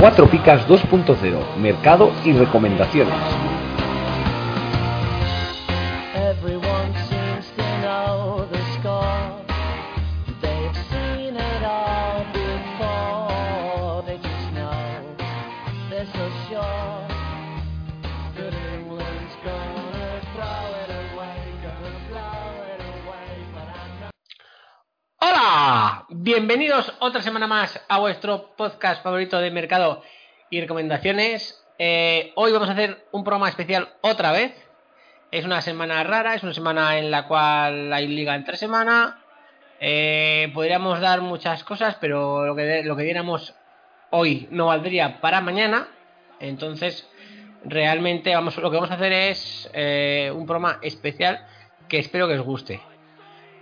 Cuatro Picas 2.0, mercado y recomendaciones. Más a vuestro podcast favorito de mercado y recomendaciones. Eh, hoy vamos a hacer un programa especial otra vez. Es una semana rara, es una semana en la cual hay liga entre semana. Eh, podríamos dar muchas cosas, pero lo que, lo que diéramos hoy no valdría para mañana. Entonces, realmente vamos, lo que vamos a hacer es eh, un programa especial que espero que os guste.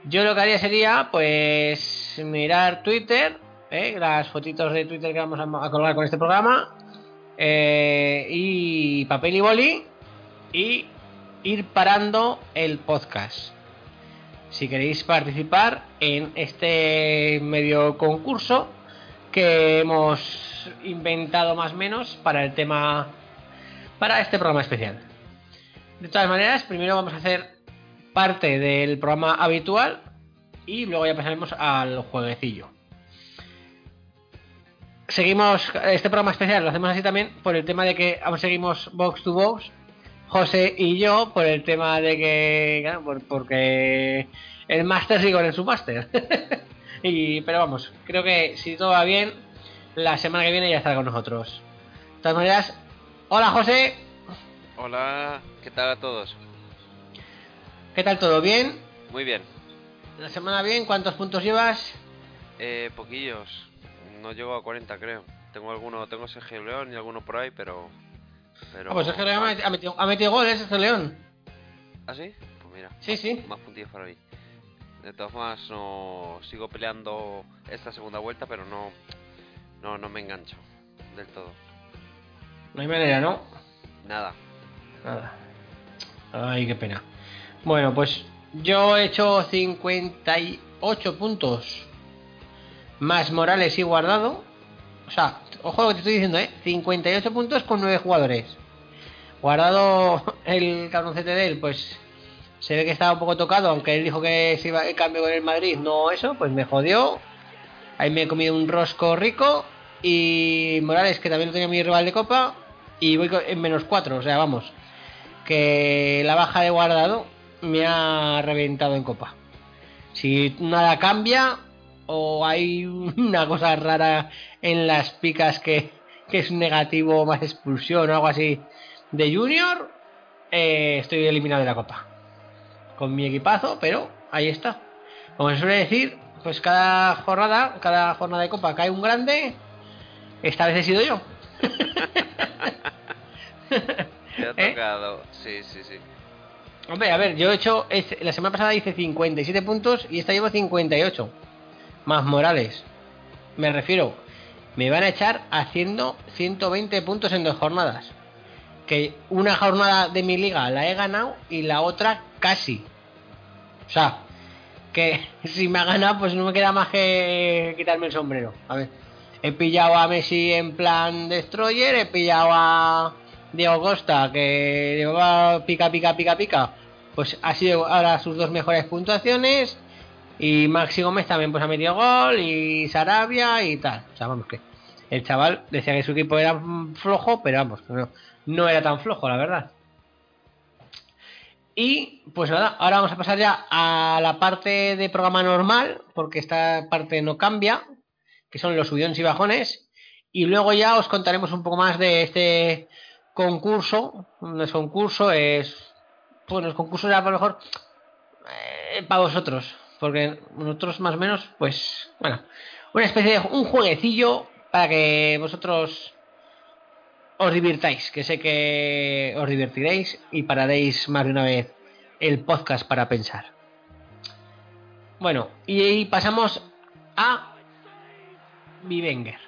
Yo lo que haría sería, pues, mirar Twitter, ¿eh? las fotitos de Twitter que vamos a, a colgar con este programa, eh, y papel y boli, y ir parando el podcast. Si queréis participar en este medio concurso que hemos inventado más o menos para el tema, para este programa especial. De todas maneras, primero vamos a hacer parte del programa habitual y luego ya pasaremos al jueguecillo. Seguimos este programa especial, lo hacemos así también por el tema de que aún seguimos box to box, José y yo, por el tema de que, claro, por- porque el máster sigue en su máster. y, pero vamos, creo que si todo va bien, la semana que viene ya estará con nosotros. De todas maneras, hola José, Hola, ¿qué tal a todos? ¿qué tal todo? ¿Bien? Muy bien. ¿La semana bien? ¿Cuántos puntos llevas? Eh, poquillos. No llego a 40, creo. Tengo alguno, tengo Sergio León y alguno por ahí, pero. pero Ah, pues Sergio León ha metido, ha metido, goles, Sergio León. ¿Ah, sí? Pues mira. Sí, sí. Más puntillos por ahí. De todas formas, no sigo peleando esta segunda vuelta, pero no. No, no me engancho del todo. No hay manera, ¿no? Nada. Nada. Ay, qué pena. Bueno, pues yo he hecho 58 puntos. Más Morales y guardado. O sea, ojo lo que te estoy diciendo, ¿eh? 58 puntos con 9 jugadores. Guardado el cabroncete de él, pues se ve que estaba un poco tocado, aunque él dijo que se iba el cambio con el Madrid, no eso, pues me jodió. Ahí me he comido un rosco rico. Y Morales, que también lo tenía mi rival de copa. Y voy en menos 4, o sea, vamos. Que la baja de guardado me ha reventado en copa. Si nada cambia o hay una cosa rara en las picas que, que es negativo más expulsión o algo así de Junior, eh, estoy eliminado de la copa. Con mi equipazo, pero ahí está. Como se suele decir, pues cada jornada, cada jornada de copa cae un grande. Esta vez he sido yo. Te ha ¿Eh? tocado. Sí, sí, sí. Hombre, a ver, yo he hecho. La semana pasada hice 57 puntos y esta llevo 58. Más Morales. Me refiero, me van a echar haciendo 120 puntos en dos jornadas. Que una jornada de mi liga la he ganado y la otra casi. O sea, que si me ha ganado, pues no me queda más que quitarme el sombrero. A ver, he pillado a Messi en plan destroyer, he pillado a Diego Costa que llevaba pica, pica, pica, pica. Pues ha sido ahora sus dos mejores puntuaciones. Y Maxi Gómez también pues ha metido gol y Sarabia y tal. O sea, vamos que el chaval decía que su equipo era flojo, pero vamos, no, no era tan flojo, la verdad. Y pues nada, ahora vamos a pasar ya a la parte de programa normal, porque esta parte no cambia, que son los subidones y bajones. Y luego ya os contaremos un poco más de este concurso. No es es. Bueno, el concurso era a lo mejor eh, para vosotros, porque nosotros más o menos, pues, bueno, una especie de un jueguecillo para que vosotros os divirtáis, que sé que os divertiréis y pararéis más de una vez el podcast para pensar. Bueno, y pasamos a Vivenger.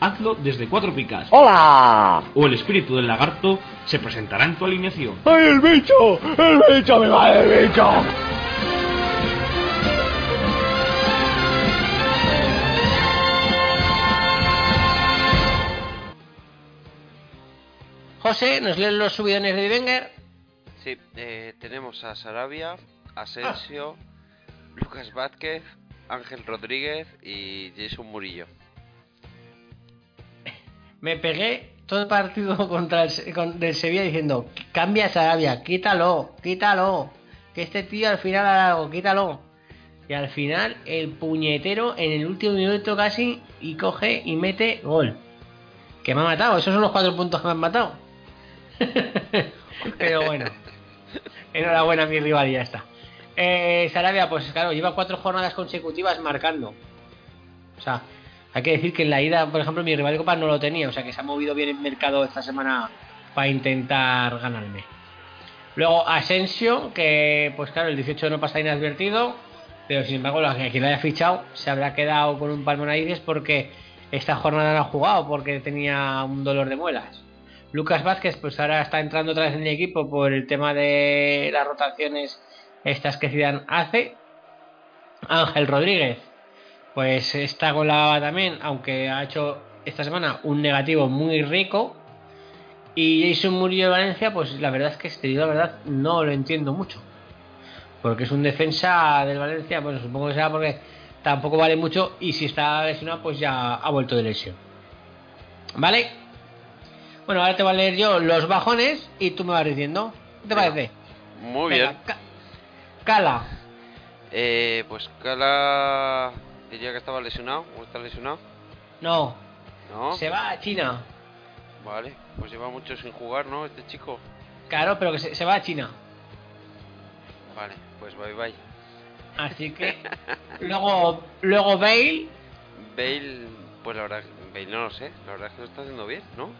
hazlo desde Cuatro Picas. ¡Hola! O el espíritu del lagarto se presentará en tu alineación. ¡Ay, el bicho! ¡El bicho! ¡Me va el bicho! José, ¿nos leen los subidones de Wenger? Sí, eh, tenemos a Sarabia, Asensio, Lucas Vázquez, Ángel Rodríguez y Jason Murillo. Me pegué todo el partido contra el, Sevilla diciendo, cambia a Sarabia, quítalo, quítalo, que este tío al final hará algo, quítalo. Y al final el puñetero en el último minuto casi y coge y mete gol. Que me ha matado, esos son los cuatro puntos que me han matado. Pero bueno, enhorabuena a mi rival ya está. Eh, Sarabia, pues claro, lleva cuatro jornadas consecutivas marcando. O sea, hay que decir que en la ida, por ejemplo, mi rival de Copa no lo tenía, o sea que se ha movido bien el mercado esta semana para intentar ganarme. Luego Asensio, que pues claro, el 18 no pasa inadvertido, pero sin embargo, quien lo haya fichado se habrá quedado con un palmo narices porque esta jornada no ha jugado, porque tenía un dolor de muelas. Lucas Vázquez, pues ahora está entrando otra vez en el equipo por el tema de las rotaciones estas que Zidane hace. Ángel Rodríguez, pues está con la baba también, aunque ha hecho esta semana un negativo muy rico. Y Jason Murillo de Valencia, pues la verdad es que este la verdad no lo entiendo mucho. Porque es un defensa del Valencia, bueno, supongo que será porque tampoco vale mucho y si está lesionado, pues ya ha vuelto de lesión. ¿Vale? Bueno, ahora te voy a leer yo los bajones y tú me vas diciendo. ¿Qué te Venga. parece? Muy Venga, bien. Ca- Cala. Eh, pues Cala diría que estaba lesionado. ¿O está lesionado? No, No. se va a China. Vale, pues lleva mucho sin jugar, ¿no? Este chico. Claro, pero que se, se va a China. Vale, pues bye bye. Así que luego luego Bale, Bale, pues la verdad, Bale no lo sé. La verdad es que lo está haciendo bien, ¿no?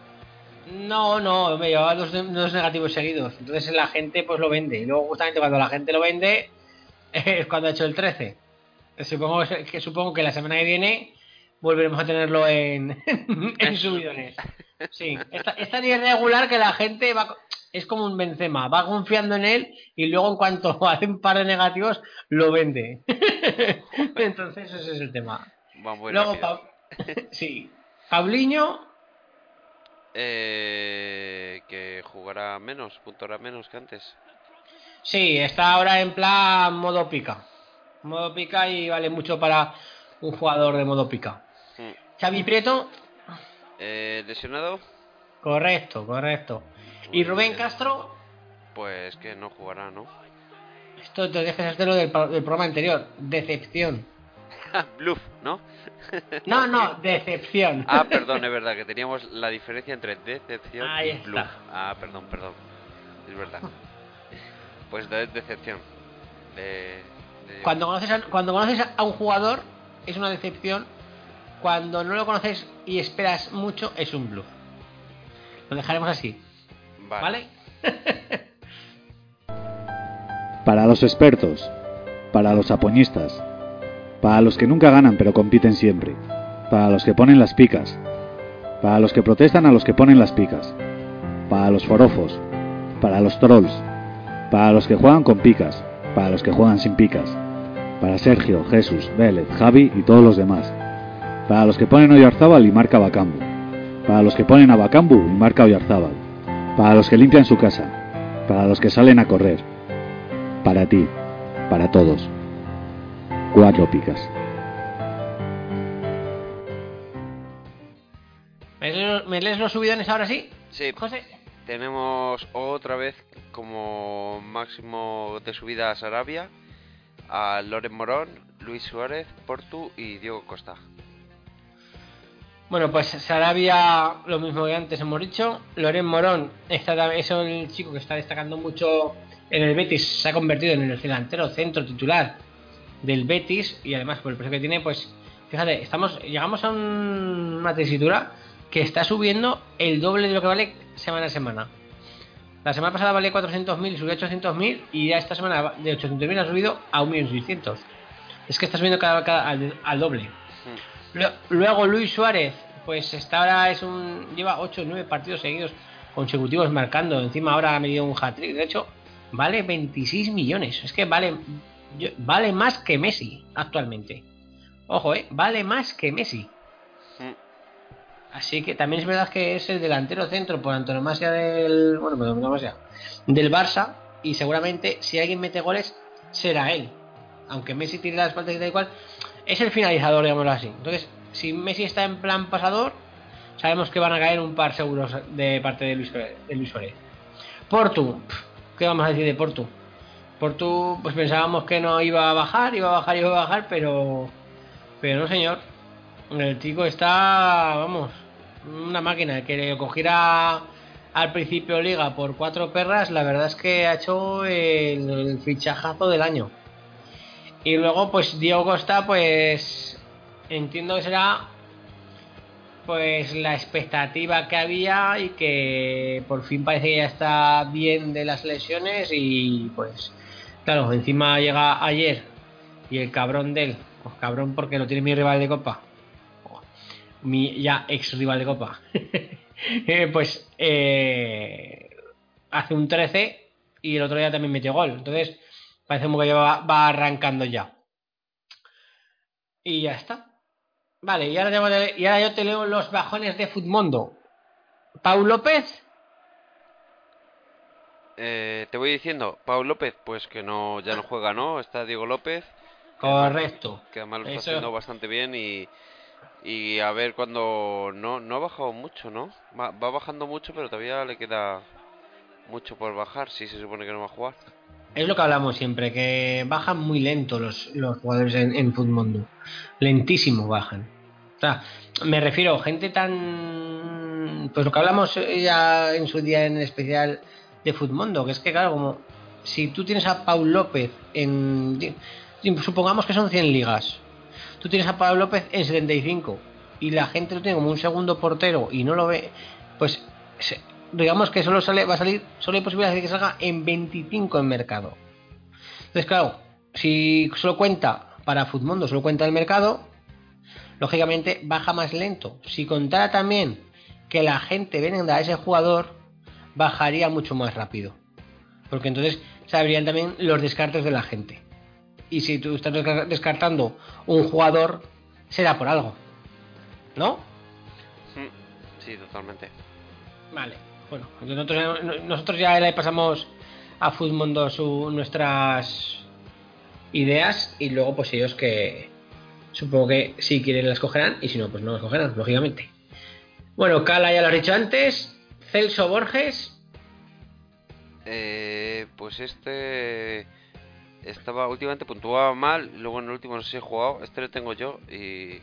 no, no, me llevaba dos, dos negativos seguidos. Entonces la gente pues lo vende. Y luego justamente cuando la gente lo vende es cuando ha hecho el 13. Supongo que supongo que la semana que viene volveremos a tenerlo en, en subidones. Sí, es ta- es tan irregular que la gente va es como un Benzema, va confiando en él y luego en cuanto hace un par de negativos lo vende. Entonces ese es el tema. Luego. Pa- sí, Paulinho Eh, que jugará menos, puntuará menos que antes. Sí, está ahora en plan modo pica. Modo pica y vale mucho para un jugador de modo pica. Mm. Xavi Prieto, Eh, lesionado, correcto, correcto. Y Rubén bien. Castro, pues que no jugará, ¿no? esto te dejes lo del, del programa anterior, decepción. Bluff, ¿no? No, no, decepción. Ah, perdón, es verdad que teníamos la diferencia entre decepción Ahí y está. bluff. Ah, perdón, perdón. Es verdad. Pues de decepción. De, de- Cuando conoces, a, cuando conoces a un jugador es una decepción. Cuando no lo conoces y esperas mucho es un bluff. Lo dejaremos así, ¿vale? Para los expertos, para los apoñistas, para los que nunca ganan pero compiten siempre, para los que ponen las picas, para los que protestan a los que ponen las picas, para los forofos, para los trolls, para los que juegan con picas, para los que juegan sin picas, para Sergio, Jesús, Vélez, Javi y todos los demás, para los que ponen Oyarzábal y marca Bacambu, para los que ponen a Bacambu y marca Oyarzábal, para los que limpian su casa, para los que salen a correr, para ti, para todos. Cuatro picas. ¿Me lees, me lees los subidones ahora sí? Sí, José. Tenemos otra vez como máximo de subida a Sarabia, a Loren Morón, Luis Suárez, Portu y Diego Costa. Bueno, pues Sarabia, lo mismo que antes hemos dicho. Loren Morón, está, es el chico que está destacando mucho en el Betis. Se ha convertido en el delantero centro titular del Betis. Y además, por el precio que tiene, pues fíjate, estamos llegamos a un- una tesitura que está subiendo el doble de lo que vale semana a semana. La semana pasada valía 400.000 y subió a 800.000 y ya esta semana de 800.000 ha subido a 1.600.000. Es que está subiendo cada, cada- al, al doble. Mm. Lu- Luego Luis Suárez, pues está ahora es un lleva 8 o 9 partidos seguidos consecutivos marcando. Encima ahora ha medido un hat-trick. De hecho, vale 26 millones. Es que vale vale más que Messi actualmente. Ojo, eh, vale más que Messi. Así que también es verdad que es el delantero centro por antonomasia del. Bueno, por antonomasia. Del Barça. Y seguramente si alguien mete goles, será él. Aunque Messi tire las faltas y tal y cual. Es el finalizador, digámoslo así. Entonces, si Messi está en plan pasador, sabemos que van a caer un par seguros de parte de Luis, de Luis. Portu. ¿Qué vamos a decir de Portu? Portu, pues pensábamos que no iba a bajar, iba a bajar, iba a bajar, pero. Pero no, señor. El chico está, vamos, una máquina. Que le cogiera al principio liga por cuatro perras, la verdad es que ha hecho el, el fichajazo del año. Y luego, pues Diego Costa, pues entiendo que será pues la expectativa que había y que por fin parece que ya está bien de las lesiones y pues claro, encima llega ayer y el cabrón de él, pues cabrón porque lo tiene mi rival de copa, mi ya ex rival de copa, eh, pues eh, hace un 13 y el otro día también metió gol, entonces parece como que ya va, va arrancando ya. Y ya está. Vale, y ahora, te y yo te leo los bajones de Futmundo. Pau López, Eh, te voy diciendo, Pau López, pues que no ya no juega, ¿no? Está Diego López, correcto. que además lo está Eso- haciendo bastante bien y, y a ver cuando no, no ha bajado mucho, ¿no? Va, va bajando mucho, pero todavía le queda mucho por bajar, si se supone que no va a jugar. Es lo que hablamos siempre, que bajan muy lento los, los jugadores en, en. Lentísimo bajan. O sea, me refiero, gente tan... Pues lo que hablamos ya en su día en especial de Futmundo, que es que claro, como si tú tienes a Paul López en... Supongamos que son 100 ligas. Tú tienes a Pablo López en 75 y la gente lo tiene como un segundo portero y no lo ve, pues digamos que solo sale, va a salir, solo hay posibilidad de que salga en 25 en mercado. Entonces, claro, si solo cuenta para Futmundo, solo cuenta el mercado, lógicamente baja más lento. Si contara también que la gente venda a ese jugador, bajaría mucho más rápido. Porque entonces sabrían también los descartes de la gente. Y si tú estás desca- descartando un jugador, será por algo. ¿No? Sí, totalmente. Vale. Bueno, nosotros, nosotros ya le pasamos a Futmundo su, nuestras ideas y luego pues ellos que supongo que si quieren las cogerán y si no pues no las cogerán, lógicamente. Bueno, Cala ya lo has dicho antes. Celso Borges, Eh, pues este estaba últimamente puntuaba mal, luego en el último no sé si he jugado, este lo tengo yo y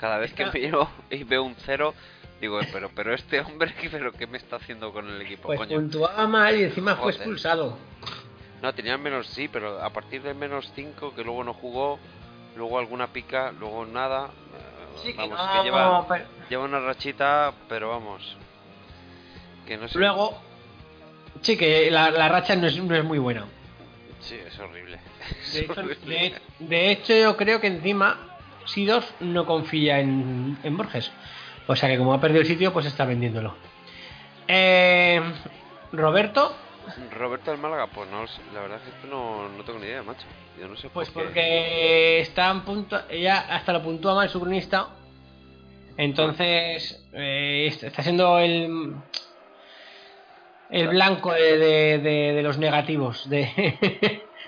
cada vez que miro y veo un cero digo, pero pero este hombre pero qué me está haciendo con el equipo, pues coño. puntuaba mal y encima fue expulsado. No, tenía menos sí, pero a partir del menos 5 que luego no jugó, luego alguna pica, luego nada. eh, Sí, que no, que lleva pero- lleva una rachita, pero vamos. Que no sé. Luego, sí que la, la racha no es, no es muy buena. Sí, es horrible. De hecho, horrible. de- de hecho, yo creo que encima Sidos no confía en, en Borges. O sea que como ha perdido el sitio, pues está vendiéndolo. Eh, Roberto, Roberto del Málaga, pues no, la verdad es que esto no, no tengo ni idea, macho. Yo no sé pues por qué. porque está en punto, ella hasta lo puntúa mal su cronista. Entonces, eh, está siendo el el blanco de, de- de- de los negativos de,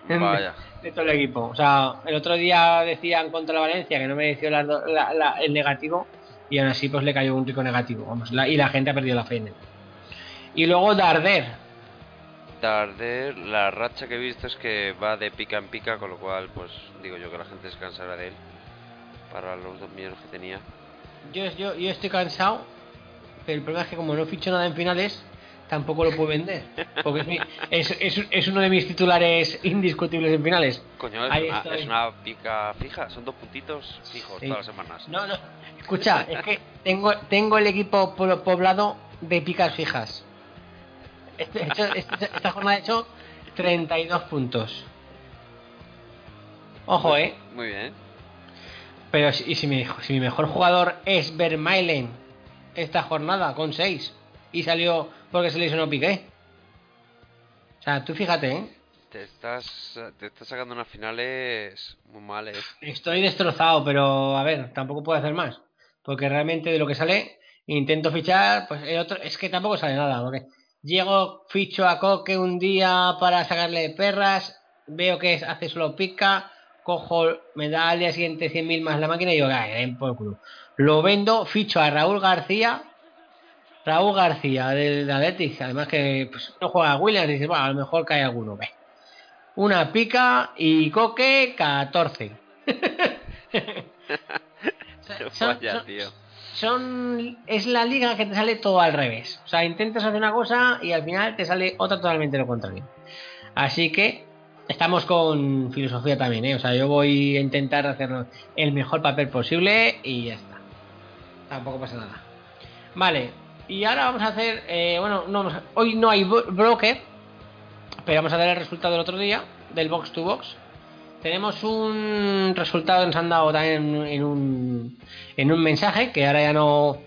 Vaya. de todo el equipo. O sea, el otro día decían contra la Valencia que no mereció la- la- la- el negativo y aún así pues le cayó un rico negativo. Vamos, la- y la gente ha perdido la fe en él. Y luego Darder. Darder, la racha que he visto es que va de pica en pica, con lo cual, pues digo yo que la gente descansará de él para los dos millones que tenía. yo, yo, yo estoy cansado, pero el problema es que como no ficho nada en finales, tampoco lo puedo vender. Porque es, mi- es, es- es uno de mis titulares indiscutibles en finales. Coño, es una, estoy. es una pica fija, son dos puntitos fijos Sí. todas las semanas. No, no. Escucha, es que tengo, tengo el equipo po- poblado de picas fijas. Este- hecho- este- esta jornada he hecho 32 puntos. Ojo, eh. Muy bien. Pero y si, mi, si mi mejor jugador es Vermaelen esta jornada con 6 y salió porque se le hizo no piqué. O sea, tú fíjate, ¿eh? Te estás, te estás sacando unas finales muy males. Estoy destrozado, pero a ver, tampoco puedo hacer más. Porque realmente de lo que sale, intento fichar, pues el otro, es que tampoco sale nada. Porque llego, ficho a Coque un día para sacarle perras, veo que es- hace solo pica, cojo, me da al día siguiente 100.000 más la máquina y digo, "Ay, den por culo. Lo vendo, ficho a Raúl García. Raúl García del Athletic, además que pues, no juega Williams, y dices, bueno, a lo mejor cae alguno, ve. Una pica y Coque 14. Son- son- tío. son es la liga que te sale todo al revés. O sea, intentas hacer una cosa y al final te sale otra totalmente lo contrario. Así que estamos con filosofía también, ¿eh? O sea, yo voy a intentar hacer el mejor papel posible y ya está. Tampoco pasa nada. Vale, y ahora vamos a hacer, eh, bueno, no, hoy no hay bro- broker, pero vamos a dar el resultado del otro día, del box to box. Tenemos un resultado nos han dado también en un, en un mensaje, que ahora ya no,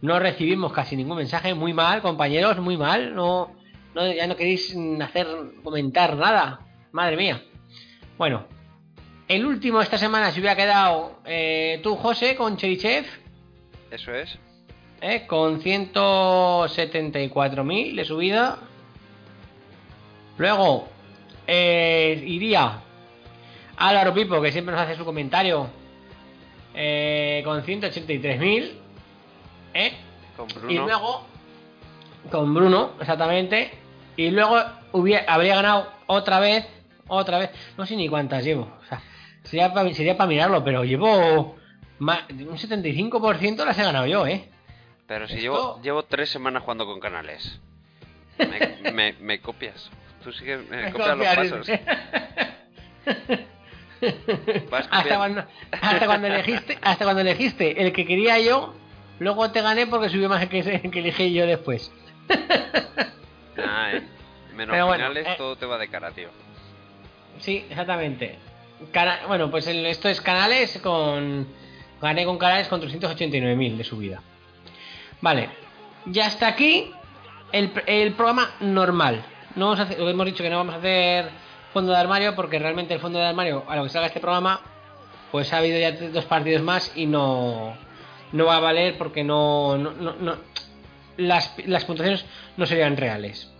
no recibimos casi ningún mensaje. Muy mal, compañeros, muy mal. No, no, ya no queréis hacer comentar nada. Madre mía. Bueno, el último esta semana se hubiera quedado eh, tú, José, con Cherichev, Eso es. Eh, con 174.000 de subida. Luego eh, iría Álvaro Pipo, que siempre nos hace su comentario, eh, con 183.000. ¿eh? Con Bruno. Y luego, con Bruno, exactamente. Y luego hubiera, habría ganado otra vez, otra vez. No sé ni cuántas llevo. O sea, sería para sería pa mirarlo, pero llevo un 75% las he ganado yo, ¿eh? Pero si llevo, llevo tres semanas jugando con canales. Me, me, me copias. Tú sí que me, Me copias los pasos. hasta, cuando, hasta cuando elegiste hasta cuando elegiste el que quería yo luego te gané porque subió más el que, el que elegí yo después Nah, eh. Menos Pero bueno, eh. todo te va de cara, tío. sí exactamente Cana- bueno pues el- esto es canales con gané con canales con 389.000 de subida vale. Ya hasta aquí el, el programa normal. No vamos a hacer- hemos dicho que no vamos a hacer fondo de armario porque realmente el fondo de armario a lo que salga este programa pues ha habido ya dos partidos más y no no va a valer porque no, no, no- no- las, las puntuaciones no serían reales.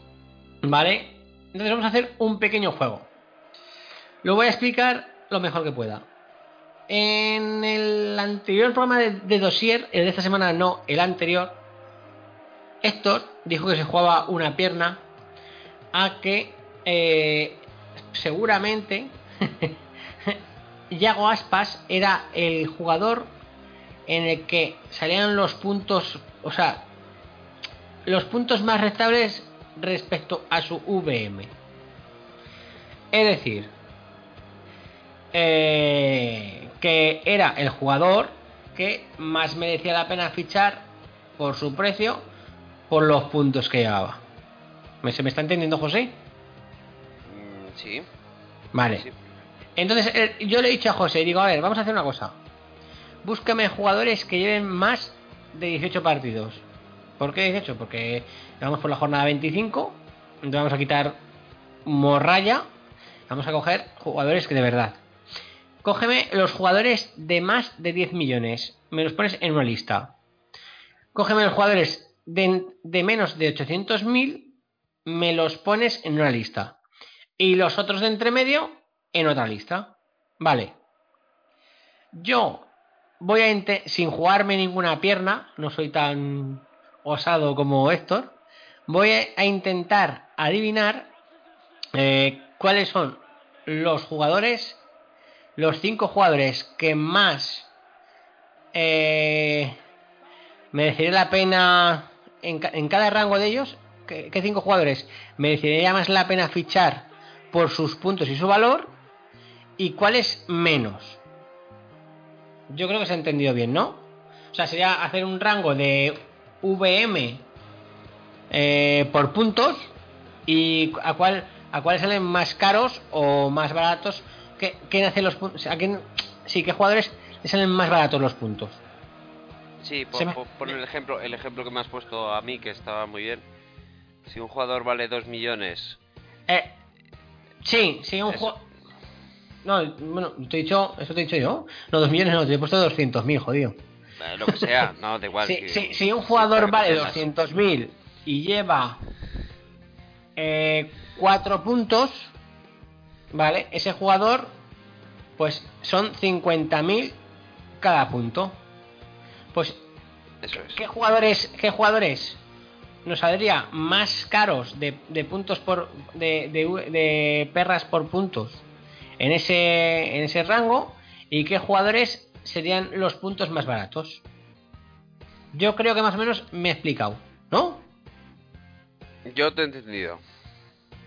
Vale entonces vamos a hacer un pequeño juego. Lo voy a explicar lo mejor que pueda en el anterior programa de, de dossier el de esta semana no el anterior Héctor dijo que se jugaba una pierna a que eh, seguramente Yago Aspas era el jugador en el que salían los puntos, o sea, los puntos más rentables respecto a su VM. Es decir, eh, que era el jugador que más merecía la pena fichar por su precio, por los puntos que llevaba. ¿Me, ¿Se me está entendiendo, José? Mm, sí. Vale. sí. Entonces, eh, yo le he dicho a José, digo, a ver, vamos a hacer una cosa. Búscame jugadores que lleven más de 18 partidos. ¿Por qué 18? Porque vamos por la jornada 25, entonces vamos a quitar morralla, vamos a coger jugadores que de verdad. Cógeme los jugadores de más de 10 millones, me los pones en una lista. Cógeme los jugadores de, de menos de 800.000, me los pones en una lista. Y los otros de entre medio, en otra lista. Vale. Yo voy a sin jugarme ninguna pierna, no soy tan osado como Héctor, voy a, a intentar adivinar eh, cuáles son los jugadores, los cinco jugadores que más eh, merecería la pena en, ca- en cada rango de ellos? ¿qué, qué cinco jugadores merecería más la pena fichar por sus puntos y su valor? ¿Y cuáles menos? Yo creo que se ha entendido bien, ¿no? O sea, sería hacer un rango de VM eh, por puntos y a cuál a cuáles salen más caros o más baratos. ¿Qué, quién hace los puntos? ¿A quién, sí, qué jugadores le salen más baratos los puntos? Sí, por, me- por- por el ejemplo, el ejemplo que me has puesto a mí, que estaba muy bien. Si un jugador vale 2 millones, Eh, sí, sí, un juego. No, bueno, te he dicho, eso te he dicho yo. No, dos millones no, te he puesto 200.000, jodido. eh, lo que sea, no, da igual. Si, que- si- si un jugador que vale tengas. 200.000 y lleva 4 puntos, ¿vale? Ese jugador, pues son 50.000 cada punto. Pues, Eso es. ¿qué jugadores, qué jugadores nos saldría más caros de, de puntos por. De, de- de perras por puntos en ese, en ese rango? ¿Y qué jugadores serían los puntos más baratos? Yo creo que más o menos me he explicado, ¿no? Yo te he entendido.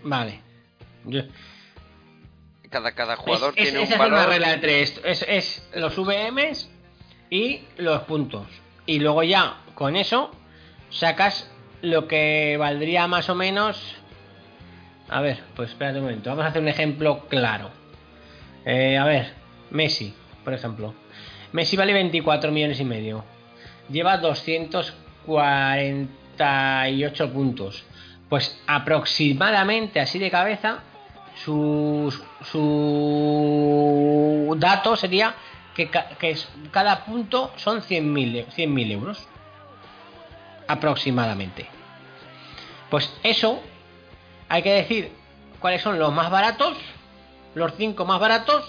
Vale. Yo- Cada, cada jugador es, tiene esa un es una valor. regla de tres. Es, es los VMs y los puntos. Y luego ya con eso sacas lo que valdría más o menos. A ver, pues espérate un momento. Vamos a hacer un ejemplo claro. Eh, a ver, Messi, por ejemplo. Messi vale 24 millones y medio. Lleva 248 puntos. Pues aproximadamente así de cabeza, su, dato sería que, que cada punto son 100.000 e- 100.000 euros. Aproximadamente. Pues eso, hay que decir cuáles son los más baratos, los 5 más baratos,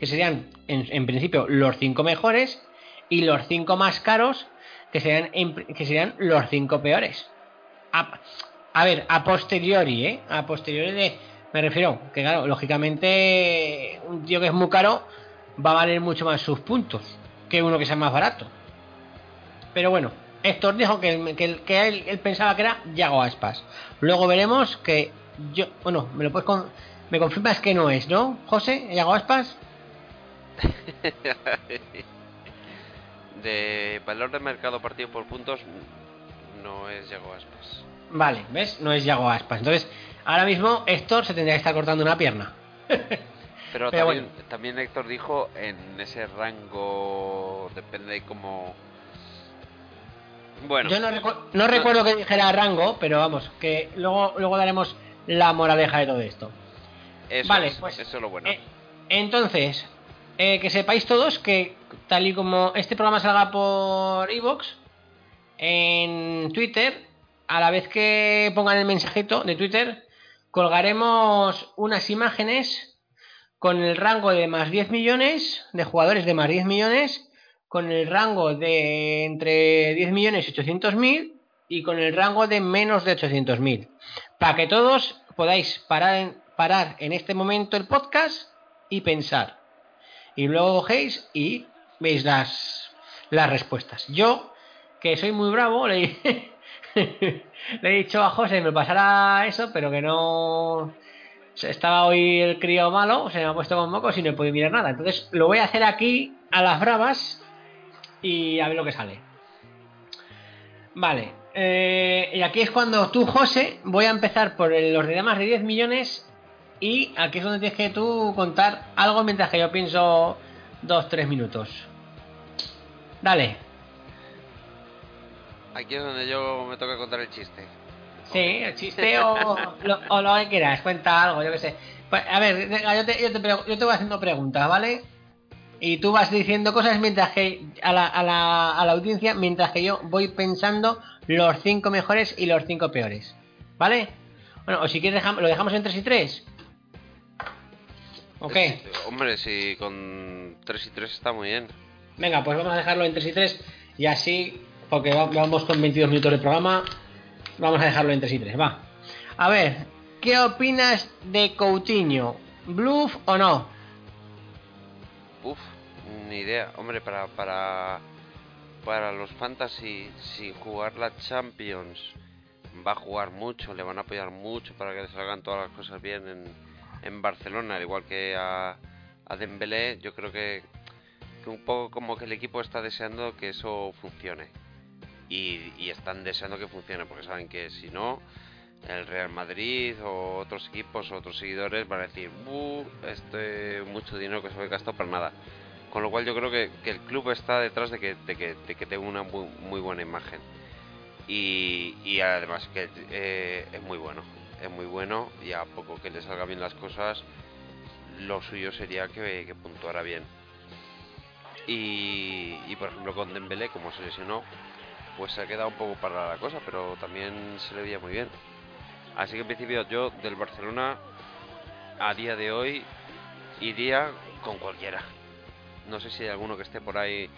que serían en, principio los 5 mejores, y los 5 más caros, que serían, que serían los 5 peores. A, a ver, a posteriori, ¿eh? A posteriori de... Me refiero que, claro, lógicamente, un tío que es muy caro va a valer mucho más sus puntos que uno que sea más barato. Pero bueno, Héctor dijo que, que, que él, él pensaba que era Yago Aspas. Luego veremos que yo... Bueno, me lo puedes... con- me confirmas que no es, ¿no, José? ¿Yago Aspas? de valor de mercado partido por puntos, no es Yago Aspas. Vale, ¿ves? No es Yago Aspas. Entonces, ahora mismo Héctor se tendría que estar cortando una pierna. Pero, Pero también, también Héctor dijo en ese rango, depende de cómo... Bueno, Yo no, recu- no recuerdo que dijera rango, pero vamos, que luego, luego daremos la moraleja de todo esto. eso, vale, es, pues, eso es lo bueno. Eh, entonces, eh, que sepáis todos que tal y como este programa salga por Evox, en Twitter, a la vez que pongan el mensajito de Twitter, colgaremos unas imágenes con el rango de más 10 millones, de jugadores de más 10 millones, con el rango de entre 10 millones y 800 mil y con el rango de menos de 800 mil. Para que todos podáis parar en, parar en este momento el podcast y pensar. Y luego cogéis y veis las, las respuestas. Yo, que soy muy bravo, le, le he dicho a José que me pasara eso, pero que no... Estaba hoy el crío malo, se me ha puesto con mocos y no he podido mirar nada. Entonces lo voy a hacer aquí a las bravas y a ver lo que sale. Vale. eh, y aquí es cuando tú, José, voy a empezar por los de más de 10 millones y aquí es donde tienes que tú contar algo mientras que yo pienso 2-3 minutos. Dale. Aquí es donde yo me toca contar el chiste. Sí, el chiste o lo, o lo que quieras, cuenta algo, yo qué sé. Pues, a ver, yo te, yo, te, yo te voy haciendo preguntas, ¿vale? Y tú vas diciendo cosas mientras que a la, a, la, a la audiencia, mientras que yo voy pensando los cinco mejores y los cinco peores. ¿Vale? Bueno, o si quieres dejam- lo dejamos en 3 y 3. Ok. Eh, Hombre, si con 3 y 3 está muy bien. Venga, pues vamos a dejarlo en 3 y 3 y así, porque va- vamos con 22 minutos de programa, vamos a dejarlo en 3 y 3, va. A ver, ¿qué opinas de Coutinho? ¿Bluff o no? Uf, ni idea. Hombre, para, para para los fantasy, sin jugar la Champions, va a jugar mucho, le van a apoyar mucho para que le salgan todas las cosas bien en, en Barcelona, al igual que a, a Dembélé, yo creo que un poco como que el equipo está deseando que eso funcione. Y, y están deseando que funcione, porque saben que si no, el Real Madrid o otros equipos o otros seguidores van a decir, "Buh, este mucho dinero que se ha gastado para nada. Con lo cual yo creo que, que el club está detrás de que, de que, de que tenga una muy, muy buena imagen. Y, y además que eh, es muy bueno. Es muy bueno y a poco que le salga bien las cosas, lo suyo sería que, que puntuara bien. Y, y por ejemplo con Dembélé, como se lesionó, pues se ha quedado un poco para la cosa, pero también se le veía muy bien. Así que en principio yo del Barcelona a día de hoy iría con cualquiera. No sé si hay alguno que esté por ahí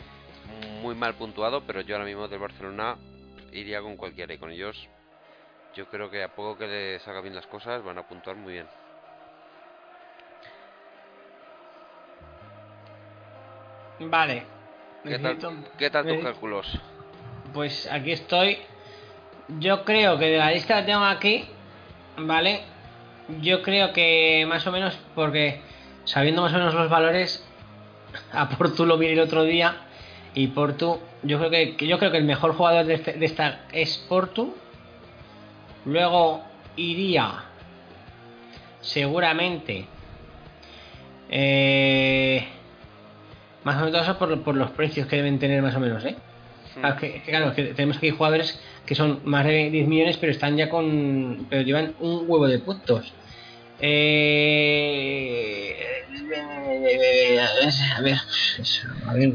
muy mal puntuado, pero yo ahora mismo del Barcelona iría con cualquiera y con ellos yo creo que a poco que les haga bien las cosas van a puntuar muy bien. Vale. ¿Qué tal, ¿qué tal tus necesito- cálculos? Pues aquí estoy. Yo creo que de la lista que tengo aquí, ¿vale? Yo creo que más o menos, porque sabiendo más o menos los valores, a Portu lo vi el otro día. Y Portu, yo creo que, yo creo que el mejor jugador de, este- esta es Portu. Luego iría seguramente eh, más o menos por, por los precios que deben tener más o menos, ¿eh? Ah, que- claro, que tenemos aquí jugadores que son más de 10 millones, pero están ya con. pero llevan un huevo de puntos. Eh, a ver, a ver,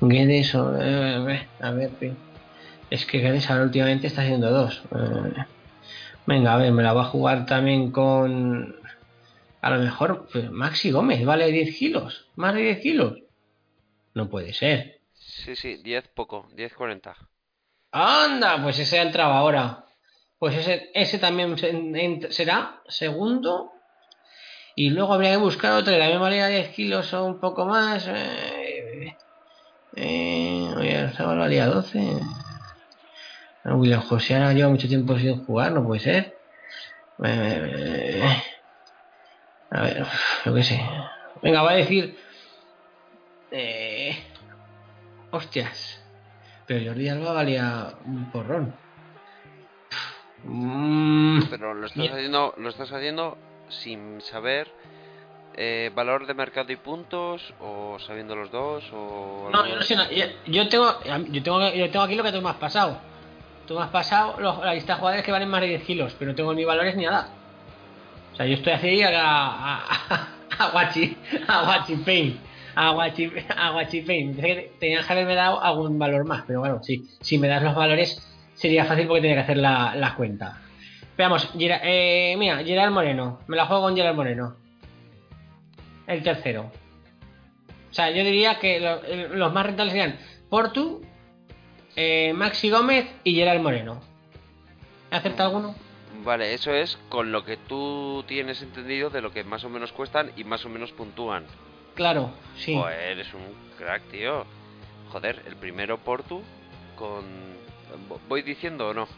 Guedes, eh, a ver, a ver, es que Guedes ahora últimamente está haciendo dos. Eh, venga, a ver, me la va a jugar también con. A lo mejor, pues, Maxi Gómez, vale 10 kilos, más de 10 kilos. No puede ser. Sí, sí, 10 poco, 10-40. Anda, pues ese ha entrado ahora. Pues ese, ese también será segundo. Y luego habría que buscar otro de la misma manera 10 kilos o un poco más. Eh, eh, oye, estaba valía 12. Ah, William José ahora lleva mucho tiempo sin jugar, no puede ser. Eh, a ver, yo qué sé. Venga, va a decir. Eh, hostias. Pero Jordi Alba valía un porrón. Mm, Pero lo estás haciendo, lo estás haciendo sin saber eh, valor de mercado y puntos o sabiendo los dos o no, yo no sé nada. Yo, yo tengo, yo, tengo, yo tengo aquí lo que tú me has pasado. Tú me has pasado los- la lista de jugadores que valen más de 10 kilos, pero no tengo ni valores ni nada. O sea, yo estoy así a, a, a, a Guachi, a Pain. A Guachi, a Guachi Pain. Pensé que haberme dado algún valor más, pero bueno, sí. Si me das los valores sería fácil porque tenía que hacer la, la cuenta. Veamos, Gera- eh, mira, Gerard Moreno. Me la juego con Gerard Moreno. El tercero. O sea, yo diría que lo- los más rentables serían Portu, eh, Maxi Gómez y Gerard Moreno. ¿He acertado alguno? Vale, eso es con lo que tú tienes entendido de lo que más o menos cuestan y más o menos puntúan. Claro, sí. Joder, eres un crack, tío. Joder, el primero Portu con... ¿Voy diciendo o no?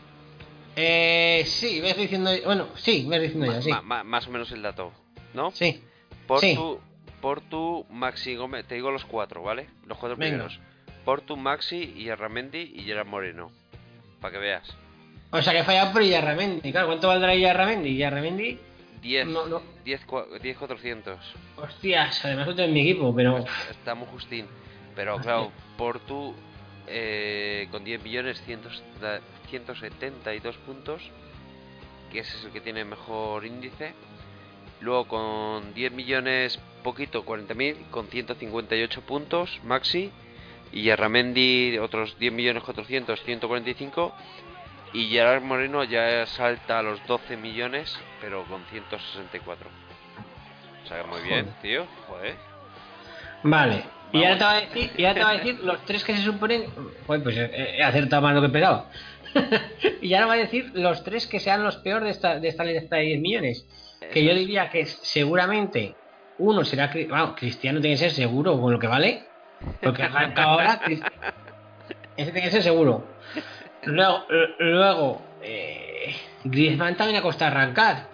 Eh, sí, ves diciendo. Bueno, sí, ves diciendo ya, sí. más o menos el dato, ¿no? Sí, Portu, Portu, Maxi Gómez, te digo los cuatro, ¿vale? Los cuatro Venga. primeros. Portu, Maxi y Arramendi y Gerard Moreno. Para que veas. O sea que he fallado por Yarramendi. Claro, ¿cuánto valdrá Yarramendi? Yarramendi, 10, No, no. 10, cua- 10 400. hostias, además lo tengo en mi equipo, pero. Está muy justín. Pero claro, Portu eh, con 10 millones 100 172 puntos, que ese es el que tiene mejor índice. Luego con 10 millones poquito, 40.000, con 158 puntos, Maxi. Y Arramendi otros 10 millones 400, 145. Y Gerard Moreno ya salta a los 12 millones, pero con 164. O sea, que muy bien, Joder. tío. Joder. Vale. Y ahora te va a decir, y ahora te va a decir los tres que se suponen. Joder, pues he, he acertado más lo que he esperado. y ahora va a decir los tres que sean los peores de esta, de esta lista de 10 millones. Que yo diría que seguramente uno será. Bueno, Cristiano tiene que ser seguro con lo que vale. Porque arranca ahora. Ese tiene que ser seguro. Luego, luego eh, Griezmann también ha costado arrancar.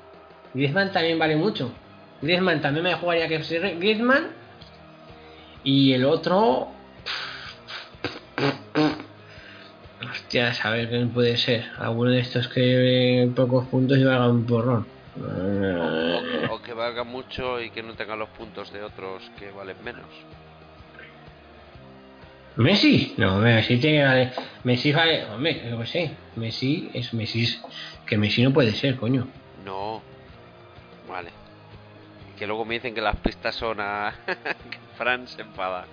Griezmann también vale mucho. Griezmann también me jugaría que Griezmann. Y el otro. Hostia, a ver quién puede ser. Alguno de estos que en pocos puntos y valga un porrón. O, o que valga mucho y que no tenga los puntos de otros que valen menos. Messi, no, Messi tiene que valer- Messi hombre, yo qué sé. Messi es Messi, es- que Messi no puede ser, coño. No. Vale. Que luego me dicen que las pistas son a... Fran se enfada.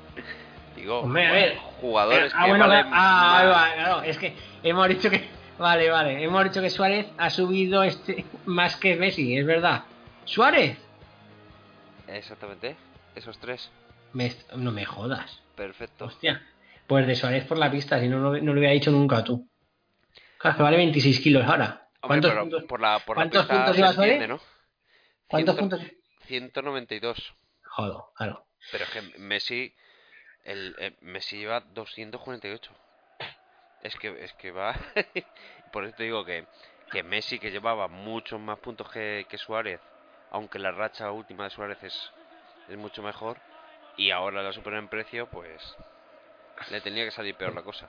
Digo, Hombre, a ver. jugadores ah, que bueno, valen ah, va, claro, es que hemos dicho que. Vale, vale, hemos dicho que Suárez ha subido este más que Messi, es verdad. ¿Suárez? Exactamente. Esos tres. Me no me jodas. Perfecto. Hostia. Pues de Suárez por la pista, si no, no, no lo hubiera dicho nunca tú. Claro, que vale 26 kilos ahora. Hombre, ¿Cuántos pero puntos? por la, por la cuántos pista puntos entiende, Suárez? ¿no? ¿Cuántos puntos? 192. Joder, claro. Pero es que Messi, el, eh, Messi lleva 248. Es que, es que va. Por eso te digo que, que Messi, que llevaba muchos más puntos que, que Suárez, aunque la racha última de Suárez es, es mucho mejor, y ahora la supera en precio, pues le tenía que salir peor la cosa.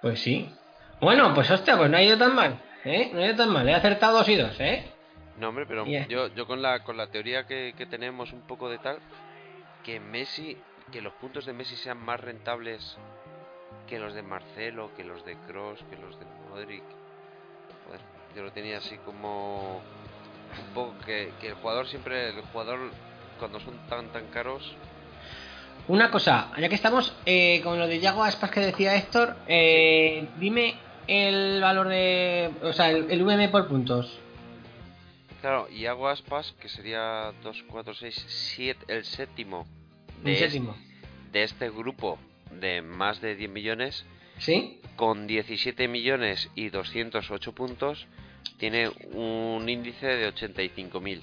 Pues sí. Bueno, pues hostia, pues no ha ido tan mal. ¿Eh? No ha ido tan mal. He acertado dos y dos, ¿eh? No, hombre, pero yo, yo con la con la teoría que, que tenemos un poco de tal, que Messi, que los puntos de Messi sean más rentables que los de Marcelo, que los de Cross, que los de Modric. Joder, yo lo tenía así como un poco que, que el jugador siempre, el jugador cuando son tan tan caros, Una cosa, ya que estamos eh, con lo de Yago Aspas que decía Héctor, eh, dime el valor de. O sea, el, el VM por puntos. claro, y hago aspas, que sería 2, 4, 6, 7, el séptimo de, Un es- séptimo. de este grupo de más de 10 millones. ¿Sí? con 17 millones y 208 puntos, tiene un índice de 85.000.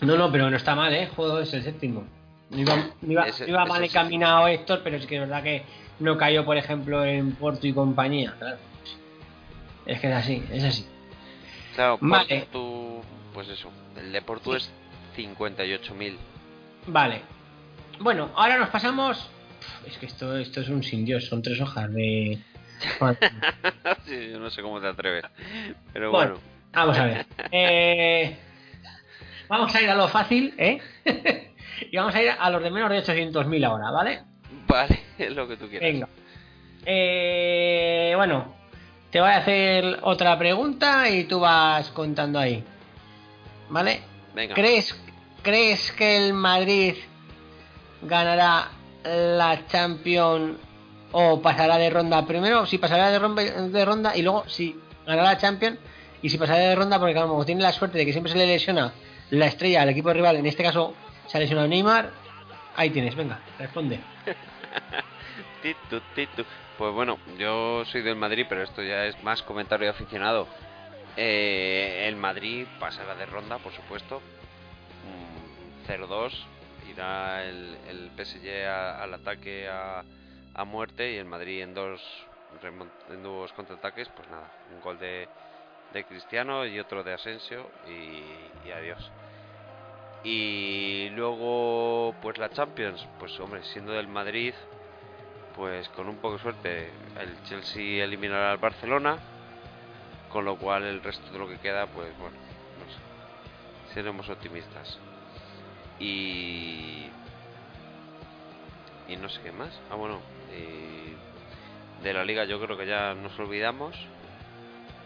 No, no, pero no está mal, ¿eh? Juego es el séptimo. No iba, no iba, Ese- no iba ese mal sí. encaminado Héctor, pero es que es verdad que no cayó, por ejemplo, en Porto y compañía. Claro. Es que es así, es así. Claro, Vale. Pues eso, el de Portu es 58.000. Vale. Bueno, ahora nos pasamos. Es que esto, esto es un sin Dios, son tres hojas de. Sí, yo no sé cómo te atreves, pero Bueno. bueno. Vamos a ver. Eh, vamos a ir a lo fácil, ¿eh? Y vamos a ir a los de menos de 800.000 ahora, ¿vale? Vale, es lo que tú quieras. Venga. Eh, bueno, te voy a hacer otra pregunta y tú vas contando ahí. ¿Vale? Venga. ¿Crees, ¿Crees que el Madrid ganará la Champions o pasará de ronda primero? Si pasará de ronda, de ronda y luego si ganará la Champions y si pasará de ronda porque como tiene la suerte de que siempre se le lesiona la estrella al equipo rival, en este caso se ha lesionado Neymar, ahí tienes, venga, responde. Pues bueno, yo soy del Madrid, pero esto ya es más comentario aficionado. Eh, el Madrid pasará de ronda, por supuesto. Mm, 0-2. Irá el, el PSG al ataque a, muerte y el Madrid en dos, en dos contraataques. Pues nada, un gol de, Cristiano y otro de Asensio y adiós. Y luego, pues la Champions, pues hombre, siendo del Madrid, pues con un poco de suerte el Chelsea eliminará al Barcelona, con lo cual el resto de lo que queda, pues bueno, no sé, seremos optimistas. Y y no sé qué más. Ah, bueno, de la liga yo creo que ya nos olvidamos.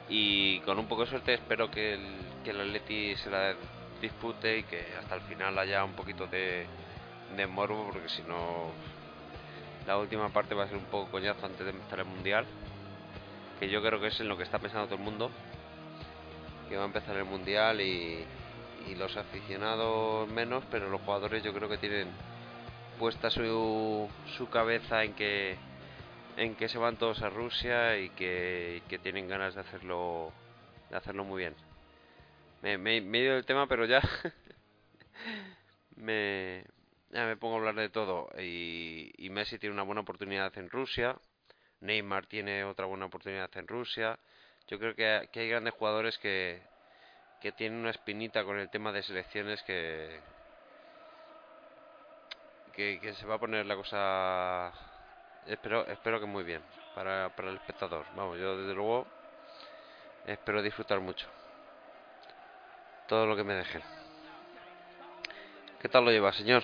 Y con un poco de suerte espero que el, que el Atleti se la dispute y que hasta el final haya un poquito de, de morbo, porque si no la última parte va a ser un poco coñazo antes de empezar el mundial. Que yo creo que es en lo que está pensando todo el mundo. Que va a empezar el mundial y, los aficionados menos, pero los jugadores yo creo que tienen puesta su, su cabeza en que en que se van todos a Rusia y que, y que tienen ganas de hacerlo de hacerlo muy bien. Me, he ido del tema, pero ya me, ya me pongo a hablar de todo. Y, Messi tiene una buena oportunidad en Rusia. Neymar tiene otra buena oportunidad en Rusia. Yo creo que, que hay grandes jugadores que, que tienen una espinita con el tema de selecciones que, que, que se va a poner la cosa espero espero que muy bien para, para el espectador vamos yo desde luego espero disfrutar mucho todo lo que me dejen ¿qué tal lo lleva señor?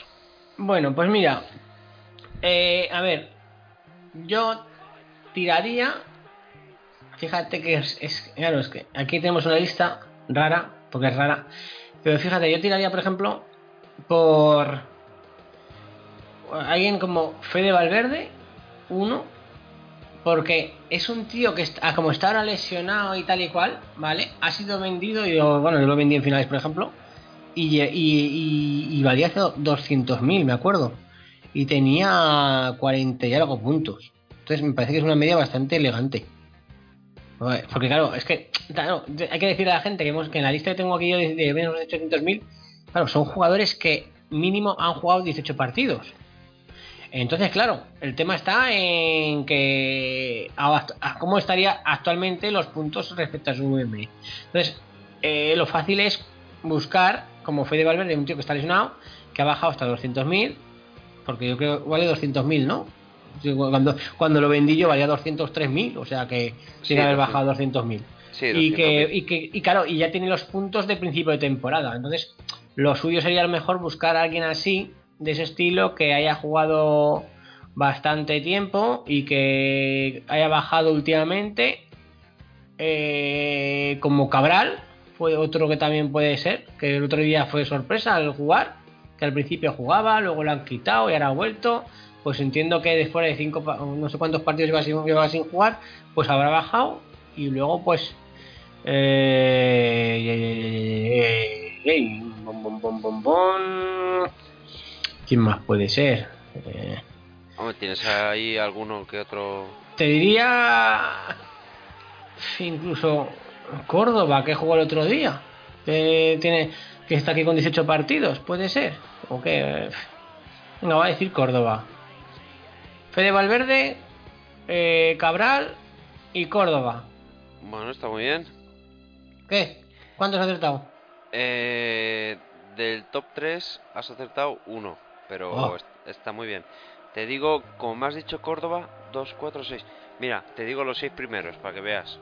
Bueno, pues mira, eh, a ver, yo tiraría, fíjate que es, claro, es que aquí tenemos una lista rara, porque es rara, pero fíjate, yo tiraría, por ejemplo, por alguien como Fede Valverde, uno, porque es un tío que está, como está ahora lesionado y tal y cual, ¿vale? Ha sido vendido, y yo, bueno, yo lo vendí en finales, por ejemplo, y, y, y, y valía 200.000, me acuerdo. Y tenía 40 y algo puntos. Entonces me parece que es una media bastante elegante. Porque claro, es que claro, hay que decirle a la gente que, hemos, que en la lista que tengo aquí yo de menos de 800.000, claro, son jugadores que mínimo han jugado 18 partidos. Entonces, claro, el tema está en que a, a cómo estaría actualmente los puntos respecto a su VM. Entonces, eh, lo fácil es buscar, como Fede Valverde, un tío que está lesionado, que ha bajado hasta 200.000, porque yo creo que vale 200.000, ¿no? Cuando, cuando lo vendí yo valía 203.000, o sea que Sí, tiene que haber 200.000. bajado 200.000. Sí, y, que, 200.000. y, que, y claro, y ya tiene los puntos de principio de temporada. Entonces, lo suyo sería a lo mejor buscar a alguien así, de ese estilo, que haya jugado bastante tiempo y que haya bajado últimamente. eh, como Cabral, fue otro que también puede ser, que el otro día fue sorpresa al jugar, que al principio jugaba, luego lo han quitado y ahora ha vuelto. Pues entiendo que después de cinco, no sé cuántos partidos lleva sin, lleva sin jugar, pues habrá bajado y luego pues eh, eh, eh, bom. ¿Quién más puede ser? Eh, Hombre, tienes ahí alguno que otro te diría incluso Córdoba que jugó el otro día. Que tiene que está aquí con 18 partidos, puede ser. O que venga, va a decir Córdoba. Fede Valverde, eh, Cabral y Córdoba. bueno está muy bien ¿Qué? ¿Cuántos has acertado? Eh, del top 3 has acertado uno, pero Oh. est- está muy bien. Te digo, como me has dicho Córdoba, 2, 4, 6. Mira, te digo los seis primeros para que veas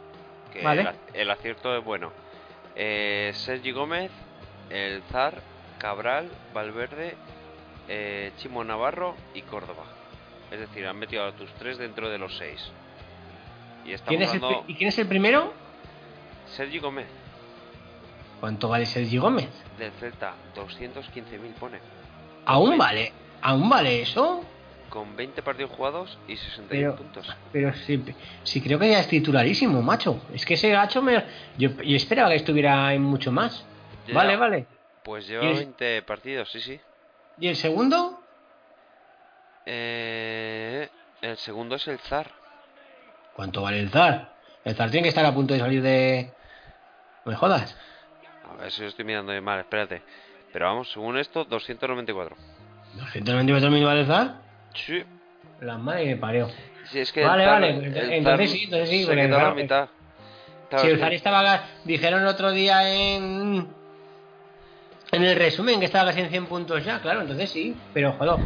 que Vale. el, ac- el acierto es bueno. Eh, Sergi Gómez, el Zar, Cabral, Valverde, eh, Chimo Navarro y Córdoba. Es decir, han metido a tus tres dentro de los seis. Y ¿Quién es el, dando ¿Y quién es el primero? Sergi Gómez, ¿Cuánto vale Sergio Gómez? del Celta, 215.000 pone. ¿Aún vale? ¿Aún vale eso? con 20 partidos jugados y 61 Pero, puntos. pero sí, sí creo que ya es titularísimo, macho. Es que ese gacho me... Yo, yo esperaba que estuviera en mucho más. Ya, Vale, vale. Pues lleva ¿Y el- 20 partidos, sí, sí. ¿Y el segundo? Eh, el segundo es el Zar. ¿Cuánto vale el Zar? El Zar tiene que estar a punto de salir de... No me jodas. A ver si lo estoy mirando mal, espérate. Pero vamos, según esto, 294. ¿294.000 vale Zar? Sí, La madre que me parió. sí es que Vale, vale, entonces Zar sí, entonces sí, se quedó la mitad. Claro, si el Zar estaba... Dijeron el otro día en... En el resumen que estaba casi en 100 puntos ya, claro, entonces sí. Pero, joder,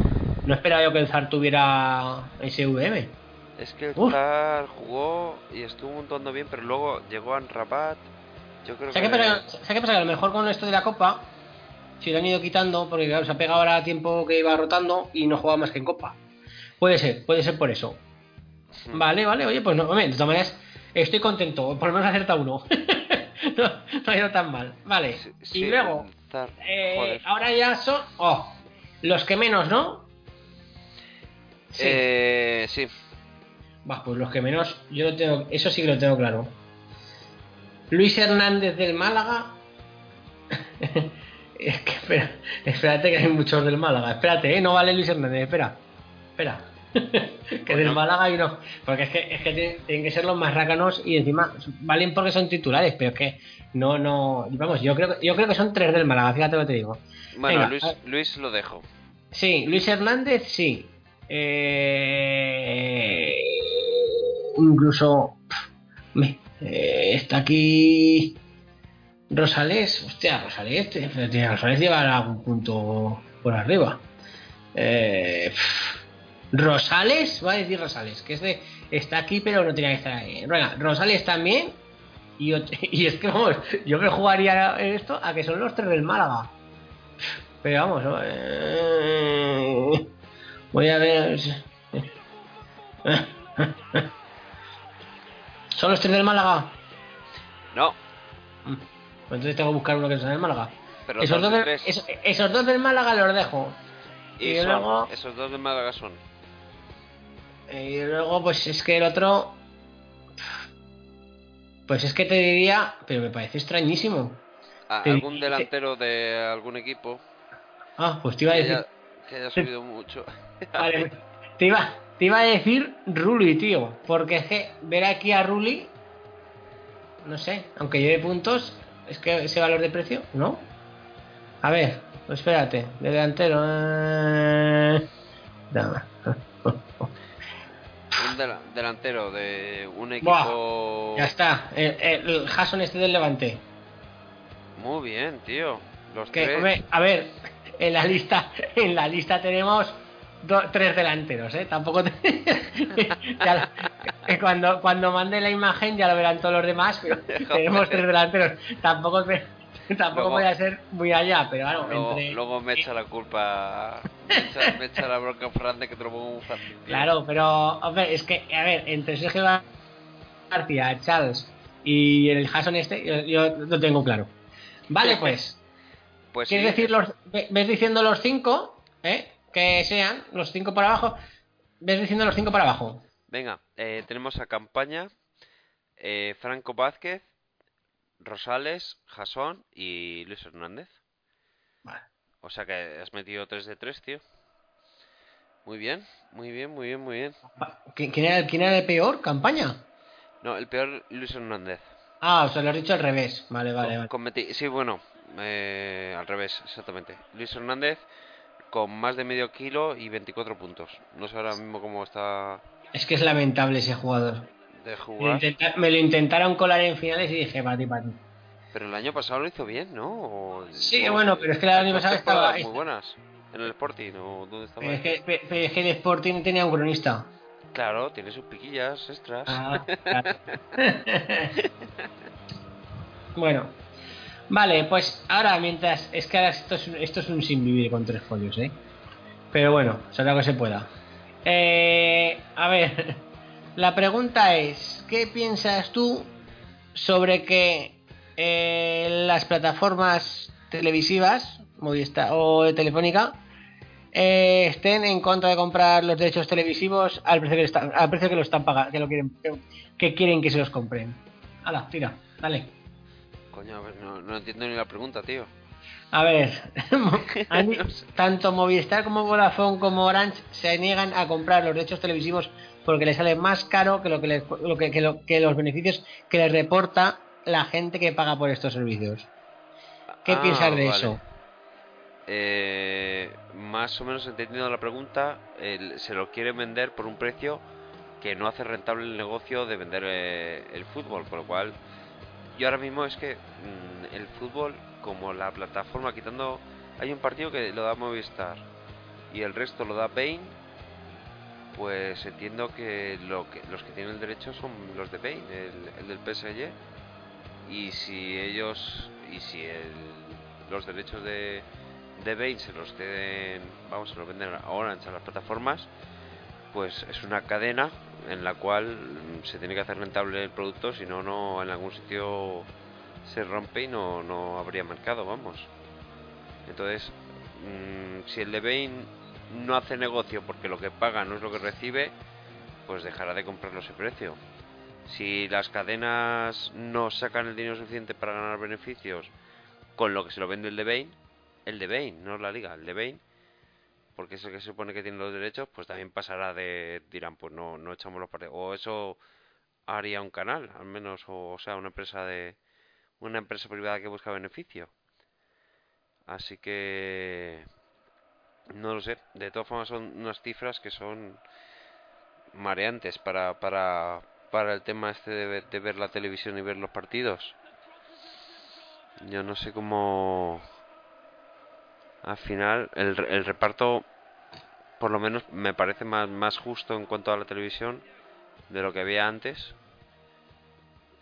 no esperaba yo que el Zar tuviera ese VM. Es que el Uf. Zar jugó y estuvo montando bien, pero luego llegó a Rabat. Yo creo. ¿Sabes qué pasa? Que a lo mejor con esto de la Copa, si lo han ido quitando, porque claro, se ha pegado ahora tiempo que iba rotando y no jugaba más que en Copa. Puede ser, puede ser por eso. Hmm. Vale, vale, oye, pues no, de todas maneras, estoy contento, por lo menos acerta uno. no, no ha ido tan mal. Vale, Sí, y luego, eh, ahora ya son, oh, los que menos, ¿no? Sí. Eh, sí. Va, pues los que menos, yo lo tengo, eso sí que lo tengo claro. Luis Hernández del Málaga. es que espera, espérate que hay muchos del Málaga. Espérate, ¿eh? no vale Luis Hernández, espera. Espera. que del. Málaga hay uno. Porque es que, es que tienen, que ser los más rácanos y encima valen porque son titulares, pero es que no, no. Vamos, yo creo, que- yo creo que son tres del Málaga, fíjate lo que te digo. Bueno, Venga, Luis, lo dejo. Sí, Luis Hernández, sí. Eh, incluso me- eh, está aquí Rosales. Hostia, Rosales, Rosales lleva algún punto por arriba. Eh, Rosales, va a decir Rosales, que es de, está aquí pero no tenía que estar ahí. Venga, Rosales también. Y, es que vamos, yo me jugaría esto a que son los tres del Málaga. Pero vamos. Eh, voy a ver. ¿Son los tres del Málaga? No, Pues entonces tengo que buscar uno que sea del Málaga. pero Esos dos dos, de del, tres. esos, esos dos del Málaga los dejo. Y, y son- luego- esos dos de Málaga son. Y luego, pues es que el otro. Pues es que te diría. Pero me parece extrañísimo. Ah. ¿Algún delantero de algún equipo Ah, pues te iba a que decir. haya, que haya subido mucho? Vale, te iba, te iba a decir Ruli, tío. Porque es que ver aquí a Ruli. No sé, aunque lleve puntos, es que ese valor de precio, ¿no? A ver, pues espérate, de delantero. eh. Un dela- delantero de un Buah, equipo. Ya está, el, el, el Jason este del Levante. Muy bien, tío. Los Que, tres. hombre, a ver, en la lista, en la lista tenemos do- tres delanteros, ¿eh? Tampoco te- ya que cuando, cuando mande la imagen ya lo verán todos los demás, pero tenemos tres delanteros. Tampoco tampoco voy a ser muy allá, pero claro, luego, entre- luego me echa la culpa. Me echa, me echa la bronca Fran de que te lo pongo muy fácil. Claro, pero hombre, es que, a ver, entre Sergio García, Charles y el Jason este, yo, yo lo tengo claro. Vale, pues. Pues ¿Quieres sí, decir los. ve- ¿Ves diciendo los cinco? ¿Eh? Que sean los cinco para abajo. ¿Ves diciendo los cinco para abajo? Venga, eh, tenemos a Campaña, eh, Franco Vázquez, Rosales, Jasón y Luis Hernández. Vale. O sea que has metido 3 de 3, tío. Muy bien, muy bien, muy bien, muy bien. ¿Qui- ¿Quién era, el- quién era el peor? ¿Campaña? No, el peor Luis Hernández. Ah, os lo has dicho al revés. Vale, vale, Con- vale. con Sí, bueno, eh, al revés, exactamente. Luis Hernández con más de medio kilo y 24 puntos. No sé ahora mismo cómo está Es que es lamentable ese jugador. de Me lo, jugar. intenta- me lo intentaron colar en finales y dije, para ti, para ti. Pero el año pasado lo hizo bien, ¿no? O- Sí, o- bueno, pero es que el año pasado estaba- muy buenas. En el Sporting, ¿o dónde estaba? Pero es, que, pe- pero es que el Sporting tenía un cronista. Claro, tiene sus piquillas extras. Ah, claro. bueno, vale, pues ahora mientras. Es que ahora esto es, un- esto es un sin vivir con tres folios, ¿eh? Pero bueno, será lo que se pueda. Eh, a ver, la pregunta es: ¿qué piensas tú sobre que eh, las plataformas televisivas Movistar o Telefónica eh, estén en contra de comprar los derechos televisivos al precio que, al precio que lo están pagando, que lo quieren, que, que quieren que se los compren. Hala, tira, dale. Coño, a ver, no, no entiendo ni la pregunta, tío. A ver, tanto Movistar como Vodafone como Orange se niegan a comprar los derechos televisivos porque les sale más caro que lo que, les- lo que, que lo- que los beneficios que les reporta la gente que paga por estos servicios. ¿Qué Ah, piensas de vale. eso? Eh, más o menos entendiendo la pregunta, el- se lo quieren vender por un precio que no hace rentable el negocio de vender eh, el fútbol, con lo cual yo ahora mismo es que mm, el fútbol como la plataforma quitando hay un partido que lo da Movistar y el resto lo da Bain pues entiendo que, lo que los que tienen el derecho son los de Bain el, el del PSG y si ellos y si el- los derechos de de Bain se los den, vamos, se los venden a Orange a las plataformas, pues es una cadena en la cual se tiene que hacer rentable el producto, si no, no en algún sitio se rompe y no, no habría mercado, vamos. Entonces, mm, si el de Bain no hace negocio porque lo que paga no es lo que recibe, pues dejará de comprarlo ese precio. Si las cadenas no sacan el dinero suficiente para ganar beneficios con lo que se lo vende el de Bain, el de Bain, no la liga, el de porque es el que se supone que tiene los derechos, pues también pasará de, dirán, pues no, no echamos los partidos. O eso haría un canal, al menos, o sea, una empresa de una empresa privada que busca beneficio. Así que No lo sé. De todas formas son unas cifras que son mareantes para, para, para el tema este de ver, de ver la televisión y ver los partidos. Yo no sé cómo... Al final, el, el reparto, por lo menos, me parece más, más justo en cuanto a la televisión de lo que había antes.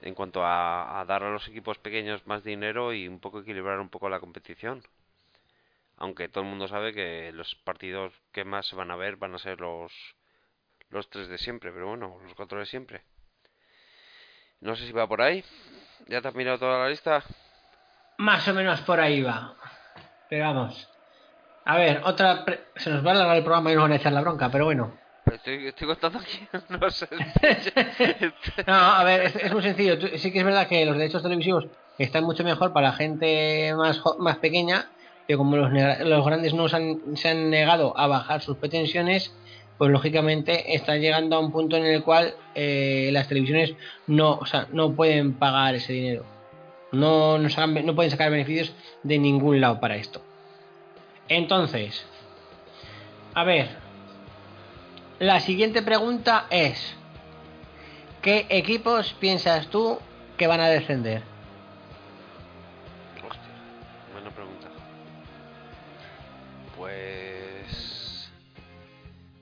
En cuanto a, a dar a los equipos pequeños más dinero y un poco equilibrar un poco la competición. Aunque todo el mundo sabe que los partidos que más se van a ver van a ser los, los tres de siempre, pero bueno, los cuatro de siempre. No sé si va por ahí. ¿Ya te has mirado toda la lista? Más o menos por ahí va. Pero vamos. A ver, otra. pre- Se nos va a alargar el programa y nos van a echar la bronca, pero bueno. Estoy, estoy contando aquí. No sé. No, a ver, es, muy sencillo. Sí que es verdad que los derechos televisivos están mucho mejor para gente más, más pequeña, pero como los, los grandes no se han, se han negado a bajar sus pretensiones, pues lógicamente están llegando a un punto en el cual eh, las televisiones no, o sea, no pueden pagar ese dinero. No, no, sacan- no pueden sacar beneficios de ningún lado para esto. Entonces, a ver, la siguiente pregunta es... ¿Qué equipos piensas tú que van a descender? Hostia, buena pregunta. Pues.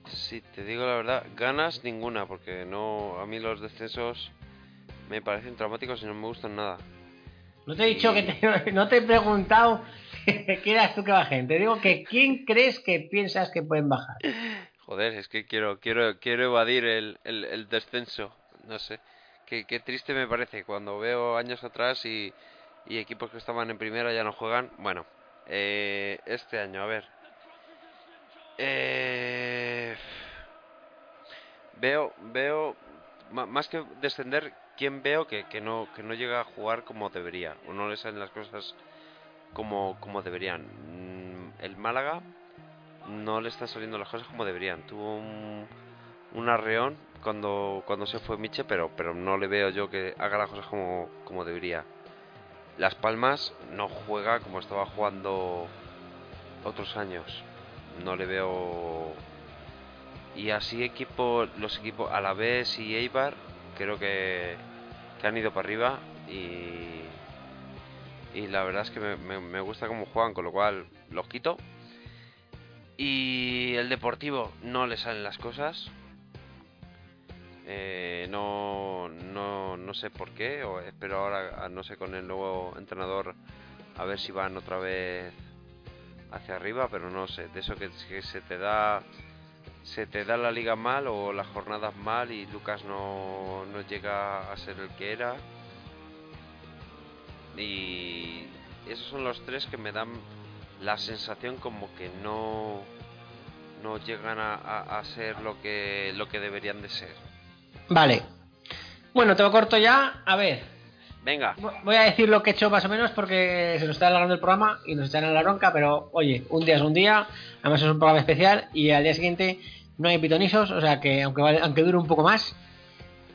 Si te digo la verdad, ganas ninguna, porque no. A mí los descensos me parecen traumáticos y no me gustan nada. No te he dicho que te, no te he preguntado que quieras tú que bajen. Te digo que quién crees que piensas que pueden bajar. Joder, es que quiero quiero quiero evadir el, el, descenso. No sé. Qué, qué triste me parece cuando veo años atrás y, y equipos que estaban en primera ya no juegan. Bueno, eh, este año, a ver. Eh, veo, veo, más que descender, ¿quién veo que, que no, que no llega a jugar como debería? O no le salen las cosas como, como deberían. Mm, El Málaga no le están saliendo las cosas como deberían. Tuvo un, arreón cuando, cuando se fue Miche, pero, pero no le veo yo que haga las cosas como, como debería. Las Palmas no juega como estaba jugando otros años. No le veo. Y así equipo, los equipos Alavés y Eibar creo que, que han ido para arriba y y la verdad es que me, me- me gusta cómo juegan, con lo cual los quito. Y el Deportivo no le salen las cosas. Eh, no, no, no sé por qué, o espero ahora, a- no sé, con el nuevo entrenador, a ver si van otra vez hacia arriba, pero no sé, de eso que, que se te da se te da la liga mal o las jornadas mal y Lucas no, no llega a ser el que era. Y esos son los tres que me dan la sensación como que no no llegan a, a- a ser lo que lo que deberían de ser. Vale. Bueno, te lo corto ya. A ver, Venga, vo- voy a decir lo que he hecho más o menos porque se nos está alargando el programa y nos echan a la bronca, pero oye, un día es un día, además es un programa especial y al día siguiente no hay pitonisos, o sea que aunque, vale- aunque dure un poco más,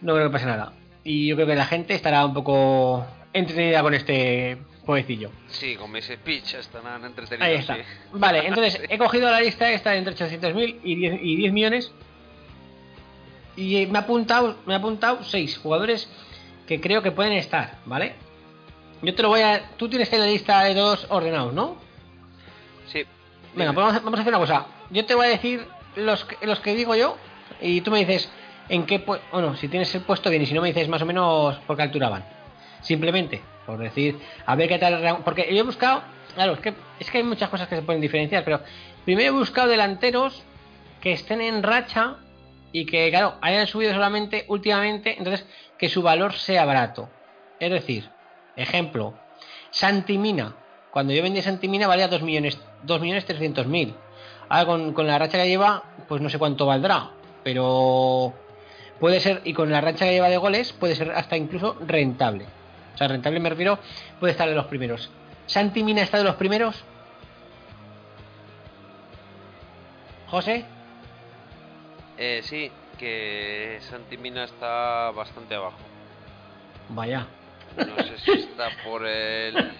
no creo que pase nada. Y yo creo que la gente estará un poco entretenida con este jueguecillo. sí, con mis speech estarán entretenidos. Ahí está. sí. Vale, entonces he cogido la lista esta entre 800.000 y 10, y 10 millones. Y me ha apuntado, me ha apuntado 6 jugadores que creo que pueden estar, ¿vale? Yo te lo voy a. Tú tienes ahí la lista de todos ordenados, ¿no? Sí. Venga, pues vamos a, vamos a hacer una cosa. Yo te voy a decir los, que- los que digo yo y tú me dices en qué. Bueno, si tienes el puesto bien y si no me dices más o menos por qué altura van. Simplemente, por decir, a ver qué tal. Porque yo he buscado. Claro, es que, es que hay muchas cosas que se pueden diferenciar, pero primero he buscado delanteros que estén en racha y que, claro, hayan subido solamente últimamente, entonces que su valor sea barato. Es decir, ejemplo, Santimina. Cuando yo vendí Santimina valía 2 millones, 2 millones 300 mil. Ahora con, con la racha que lleva, pues no sé cuánto valdrá, pero puede ser, y con la racha que lleva de goles, puede ser hasta incluso rentable. O sea, rentable me refiero, puede estar de los primeros. ¿Santimina está de los primeros? ¿José? Eh, sí, que Santi Mina está bastante abajo. Vaya. No sé si está por el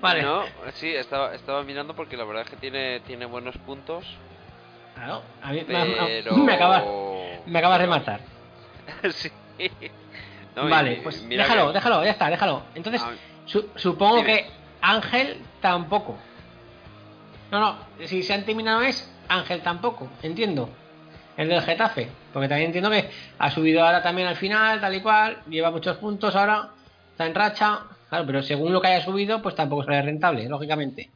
vale. No, sí, estaba, estaba mirando porque la verdad es que tiene, tiene buenos puntos. Claro, a mí me- me- Pero... me, acabas, me acabas de matar. sí. No, y- vale, pues déjalo, que- déjalo, ya está, déjalo. Entonces, Ah, su- supongo dime. que Ángel tampoco. No, no, si se han terminado es Ángel tampoco, entiendo. El del Getafe, porque también entiendo que ha subido ahora también al final, tal y cual, lleva muchos puntos ahora, está en racha, claro, pero según lo que haya subido, pues tampoco sale rentable, lógicamente.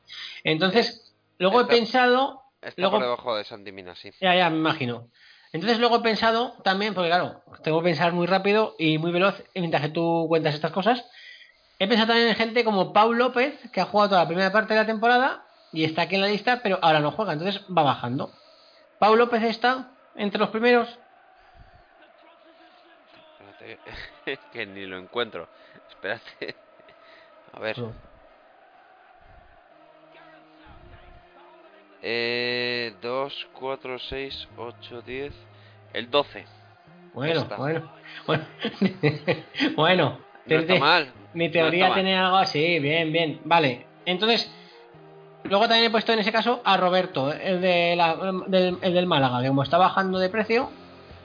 Entonces, luego he pensado, Está luego- por debajo de Santi Mina, sí. ya, ya, me imagino. Entonces luego he pensado también, porque claro, tengo que pensar muy rápido y muy veloz mientras que tú cuentas estas cosas. He pensado también en gente como Pau López, que ha jugado toda la primera parte de la temporada y está aquí en la lista, pero ahora no juega, entonces va bajando. Pau López está entre los primeros. Espérate, que ni lo encuentro. Espérate. A ver. Eh, 2, 4, 6, 8, 10. El 12. Bueno, bueno, bueno. bueno, No está te- mal. Mi no teoría mal. tiene algo así, bien, bien. Vale, entonces, luego también he puesto en ese caso a Roberto, el, de la- del, el del Málaga, que como está bajando de precio,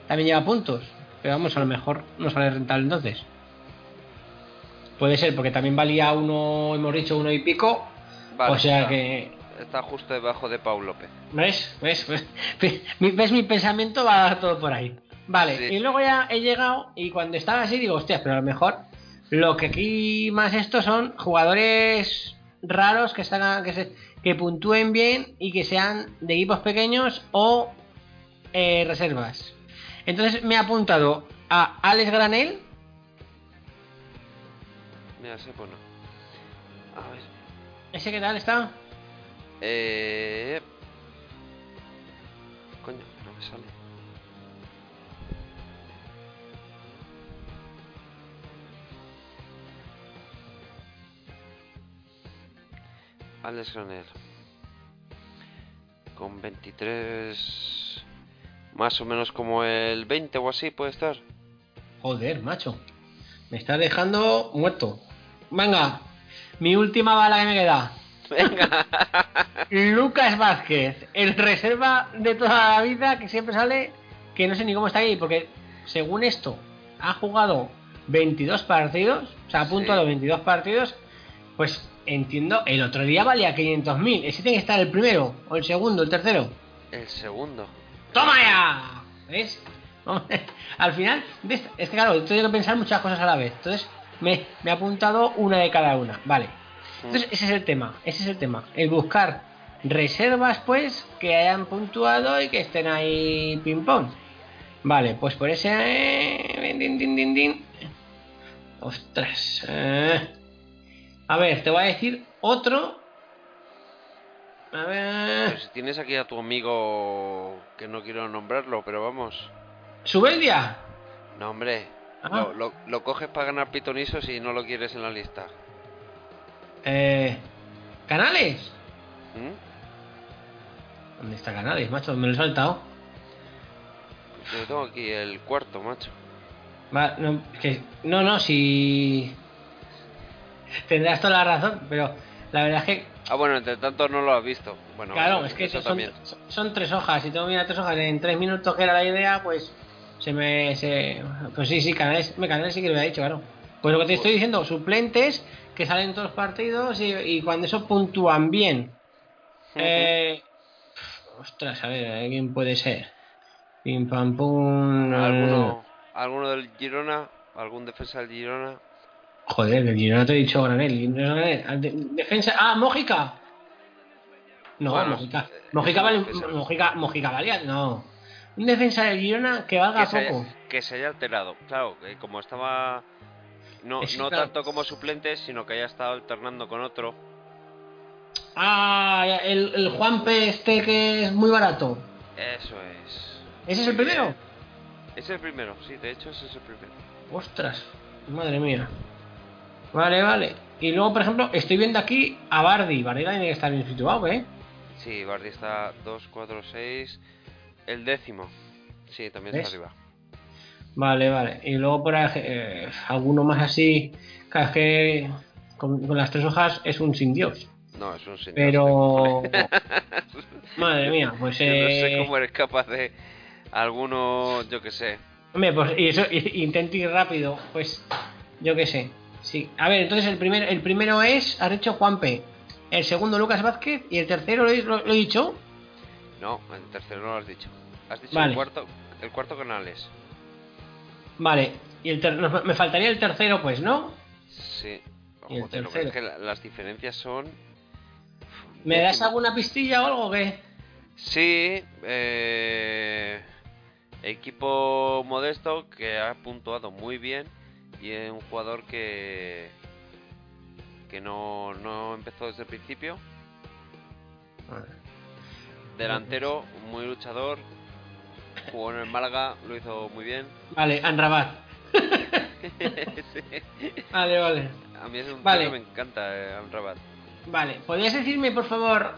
también lleva puntos. Pero vamos, a lo mejor no sale rentable entonces. Puede ser, porque también valía uno, hemos dicho, uno y pico. Vale, o sea que. Está justo debajo de Pau López. ¿Ves? ¿Ves? ¿Ves? Mi- ¿Ves mi pensamiento? Va todo por ahí. Vale, Sí. y luego ya he llegado y cuando estaba así digo, hostias, pero a lo mejor lo que aquí más esto son jugadores raros que están que se que puntúen bien y que sean de equipos pequeños o eh, reservas. Entonces me he apuntado a Alex Granel, Mira, ese bueno. A ver. ese que tal está. Eh... Coño, no me sale. Alex Granel. Con 23... Más o menos como el 20 o así puede estar. Joder, macho. Me está dejando muerto. Venga, mi última bala que me queda. Venga. Lucas Vázquez, el reserva de toda la vida que siempre sale, que no sé ni cómo está ahí, porque según esto ha jugado 22 partidos, o sea, a punto Sí. de 22 partidos, pues entiendo, el otro día valía 500.000, ese tiene que estar el primero, o el segundo, el tercero. el segundo. ¡Toma ya! ¿Ves? Al final, es que claro, tengo que pensar muchas cosas a la vez, entonces me, me he apuntado una de cada una, vale. Entonces, ese es el tema, ese es el tema. El buscar reservas, pues, que hayan puntuado y que estén ahí ping-pong. Vale, pues por ese... eh, din, din, din, din. Ostras. eh. A ver, te voy a decir otro. A ver... Pues si tienes aquí a tu amigo que no quiero nombrarlo, pero vamos. ¿Subeldia? No, hombre. Ah. Lo, lo- lo coges para ganar pitonisos y no lo quieres en la lista. Eh, ¿Canales? ¿Mm? ¿Dónde está Canales, macho? Me lo he saltado. Yo tengo aquí el cuarto, macho. Va, no, que- no, no, si... Tendrás toda la razón, pero la verdad es que, Ah, bueno, entre tanto no lo has visto. Bueno, claro, es que eso son, también. son tres hojas. Si tengo que mirar tres hojas en tres minutos, que era la idea, pues se me... Se, pues sí, sí, Canales, me Canales sí que lo había dicho, claro. Pues lo que te estoy diciendo, suplentes que salen en todos los partidos y, y cuando eso puntúan bien. Eh, ostras, a ver, ¿quién puede ser? Pim pam pum. ¿Alguno, ¿Alguno del Girona? ¿Algún defensa del Girona? Joder, el Girona te he dicho Granel. Granel. De- Defensa. Ah, Mójica. No, Bueno, Mójica. eh, Mójica es vale. Mójica, Mójica valía. No. Un defensa del Girona que valga Que poco. haya, que se haya alterado. Claro, que como estaba. No, Es- no tanto como suplente, sino que haya estado alternando con otro. Ah, el, el Juanpe este que es muy barato. Eso es. ¿Ese es el primero? Ese es el primero, sí, de hecho ese es el primero. Ostras, madre mía. Vale, vale. Y luego, por ejemplo, estoy viendo aquí a Bardi. Bardi que estar bien situado, ¿eh? Sí, Bardi está 2, 4, 6. El décimo. Sí, también ¿Ves? está arriba. Vale, vale. Y luego por eh, alguno más así. Es que con, con las tres hojas es un sin Dios. No, es un señor. Pero. Madre mía, pues. Yo no sé Eh... cómo eres capaz de alguno, yo que sé. Hombre, pues y eso, y- intento ir rápido, pues. Yo qué sé. Sí. A ver, entonces el, primer, el primero es. Has dicho Juan P. El segundo Lucas Vázquez. Y el tercero lo, he- lo- lo he dicho. No, el tercero no lo has dicho. Has dicho Vale. el cuarto, el cuarto canales. Vale. Y el ter- me faltaría el tercero, pues, ¿no? Sí. Y el tercero. es que la- las diferencias son. ¿Me das alguna pistilla o algo o qué? Sí, eh, equipo modesto que ha puntuado muy bien y es un jugador que que no, no empezó desde el principio. Delantero, muy luchador, jugó en el Málaga, lo hizo muy bien. Vale, Anrabat. Sí. Vale, vale. A mí es un Vale. que me encanta, eh. Vale, ¿podrías decirme, por favor,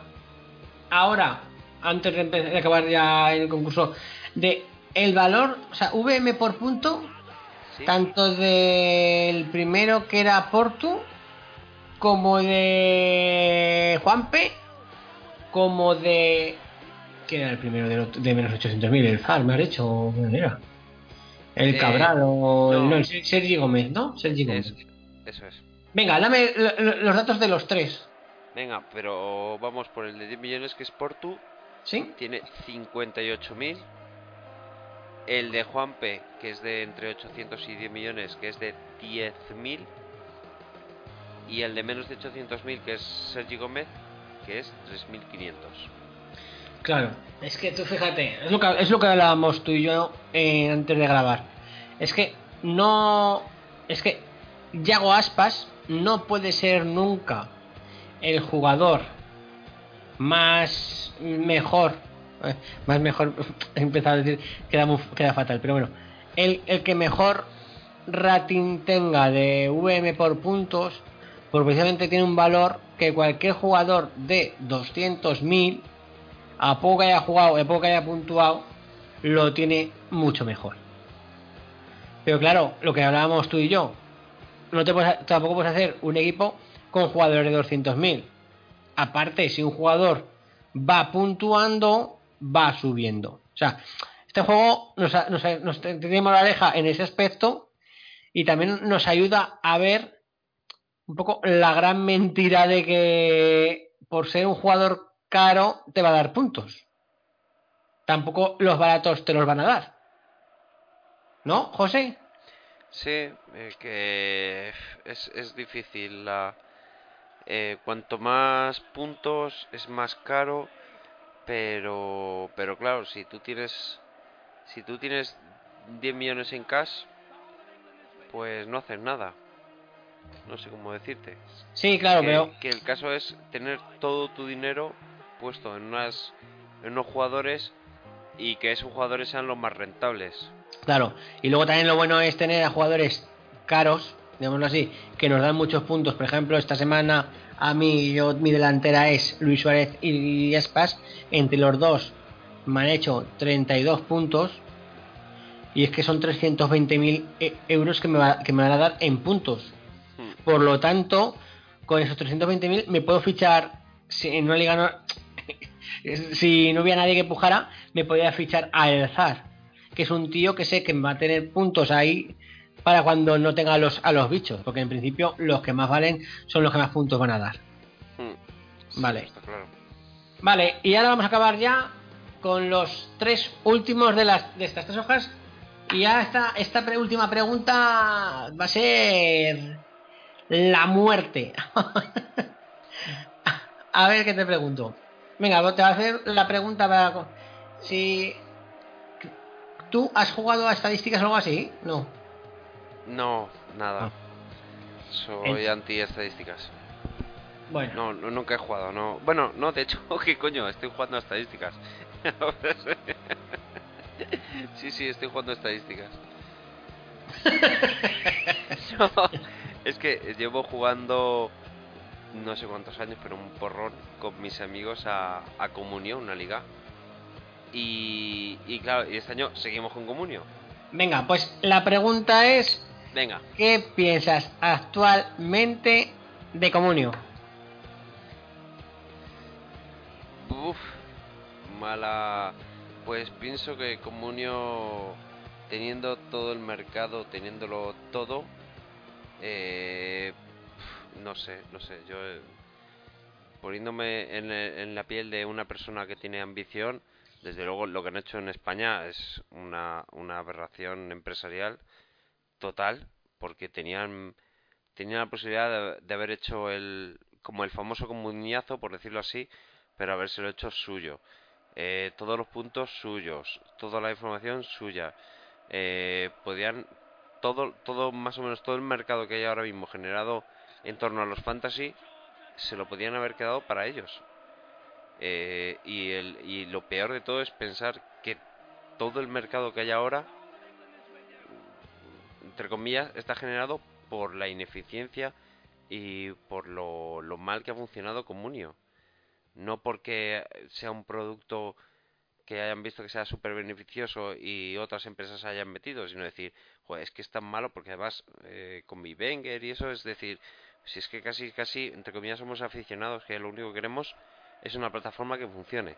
ahora, antes de, acabar ya el concurso, de el valor, o sea, VM por punto, ¿Sí? tanto del primero que era Portu, como de Juanpe, como de... ¿Quién era el primero de, de menos 800.000? ¿El Zar, me has dicho? ¿O ¿Quién era? El Eh, Cabral o... el- no. No, el Ser- Sergi Gómez, ¿no? Sergi Gómez. Es- eso es. Venga, dame lo- lo- los datos de los tres. Venga, pero vamos por el de 10 millones que es Portu. ¿Sí? tiene 58.000. El de Juanpe, que es de entre 800 y 10 millones, que es de 10.000. Y el de menos de 800.000, que es Sergi Gómez, que es 3.500. Claro, es que tú fíjate, es lo que, es lo que hablábamos tú y yo eh, antes de grabar. Es que no. Es que Yago Aspas no puede ser nunca el jugador más mejor. eh, Más mejor, he empezado a decir, queda, muy- queda fatal, pero bueno. El, el que mejor rating tenga de VM por puntos, porque precisamente tiene un valor que cualquier jugador de 200.000 a poco que haya jugado, a poco que haya puntuado, lo tiene mucho mejor. Pero claro, lo que hablábamos tú y yo, no te puedes- tampoco puedes hacer un equipo con jugadores de 200.000. Aparte, si un jugador va puntuando, va subiendo. O sea, este juego nos, nos, nos te- tenemos la oreja en ese aspecto y también nos ayuda a ver un poco la gran mentira de que por ser un jugador caro te va a dar puntos. Tampoco los baratos te los van a dar. ¿No, José? Sí, eh, que es, es difícil. La, eh, cuanto más puntos es más caro, pero pero claro, si tú tienes si tú tienes 10 millones en cash, pues no haces nada. No sé cómo decirte. Sí, claro, que, pero que el caso es tener todo tu dinero puesto en unas en unos jugadores y que esos jugadores sean los más rentables. claro. Y luego también lo bueno es tener a jugadores caros, digámoslo así, que nos dan muchos puntos. Por ejemplo, esta semana a mí yo, mi delantera es Luis Suárez y Espas. Entre los dos me han hecho 32 puntos. Y es que son 320.000 e- euros que me, va- que me van a dar en puntos. Hmm. Por lo tanto, con esos 320.000 me puedo fichar si en una liga si no hubiera nadie que pujara, me podría fichar a El Zar, que es un tío que sé que va a tener puntos ahí para cuando no tenga a los, a los bichos, porque en principio los que más valen son los que más puntos van a dar. Hmm. Sí, Vale. está claro. Vale, y ahora vamos a acabar ya con los tres últimos de, las, de estas tres hojas. Y ya esta, esta pre- última pregunta va a ser la muerte. a ver qué te pregunto. Venga, te voy a hacer la pregunta para... Si... ¿Tú has jugado a estadísticas o algo así? No. No, nada. Ah. Soy En- anti estadísticas. Bueno. No, no, nunca he jugado, no. Bueno, no, de hecho, ¿qué coño? Estoy jugando a estadísticas. sí, sí, estoy jugando a estadísticas. No, es que llevo jugando no sé cuántos años, pero un porrón con mis amigos a, a Comunión, una liga. Y, y claro, y este año seguimos con Comunión. Venga, pues la pregunta es... Venga, ¿Qué piensas actualmente de Comunio? Uf, mala. Pues pienso que Comunio, teniendo todo el mercado, teniéndolo todo, eh, no sé, no sé, yo eh, poniéndome en, el- en la piel de una persona que tiene ambición, desde luego lo que han hecho en España es una, aberración empresarial total, porque tenían, tenían la posibilidad de, de haber hecho el, como el famoso comuniazo, por decirlo así, pero habérselo hecho suyo. Eh, todos los puntos suyos, toda la información suya. Eh, podían todo, todo más o menos todo el mercado que hay ahora mismo generado en torno a los fantasy se lo podían haber quedado para ellos. Eh, y, el, y lo peor de todo es pensar que todo el mercado que hay ahora, entre comillas, está generado por la ineficiencia y por lo, lo mal que ha funcionado Comunio. No porque sea un producto que hayan visto que sea súper beneficioso y otras empresas hayan metido, sino decir, "Joder, es que es tan malo porque además eh, con mi Wenger y eso, es decir, si es que casi, casi, entre comillas, somos aficionados, que lo único que queremos es una plataforma que funcione.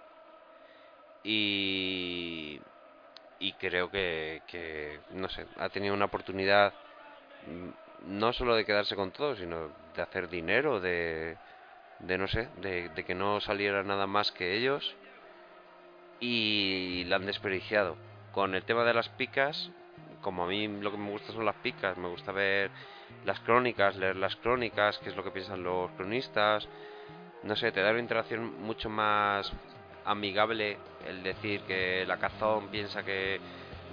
Y, y creo que, que, no sé, ha tenido una oportunidad mm, no solo de quedarse con todo, sino de hacer dinero, de, de no sé, de, de que no saliera nada más que ellos y la han desperdiciado. Con el tema de las picas, como a mí lo que me gusta son las picas, me gusta ver las crónicas, leer las crónicas, qué es lo que piensan los cronistas, no sé, te da una interacción mucho más amigable el decir que la Cazón piensa que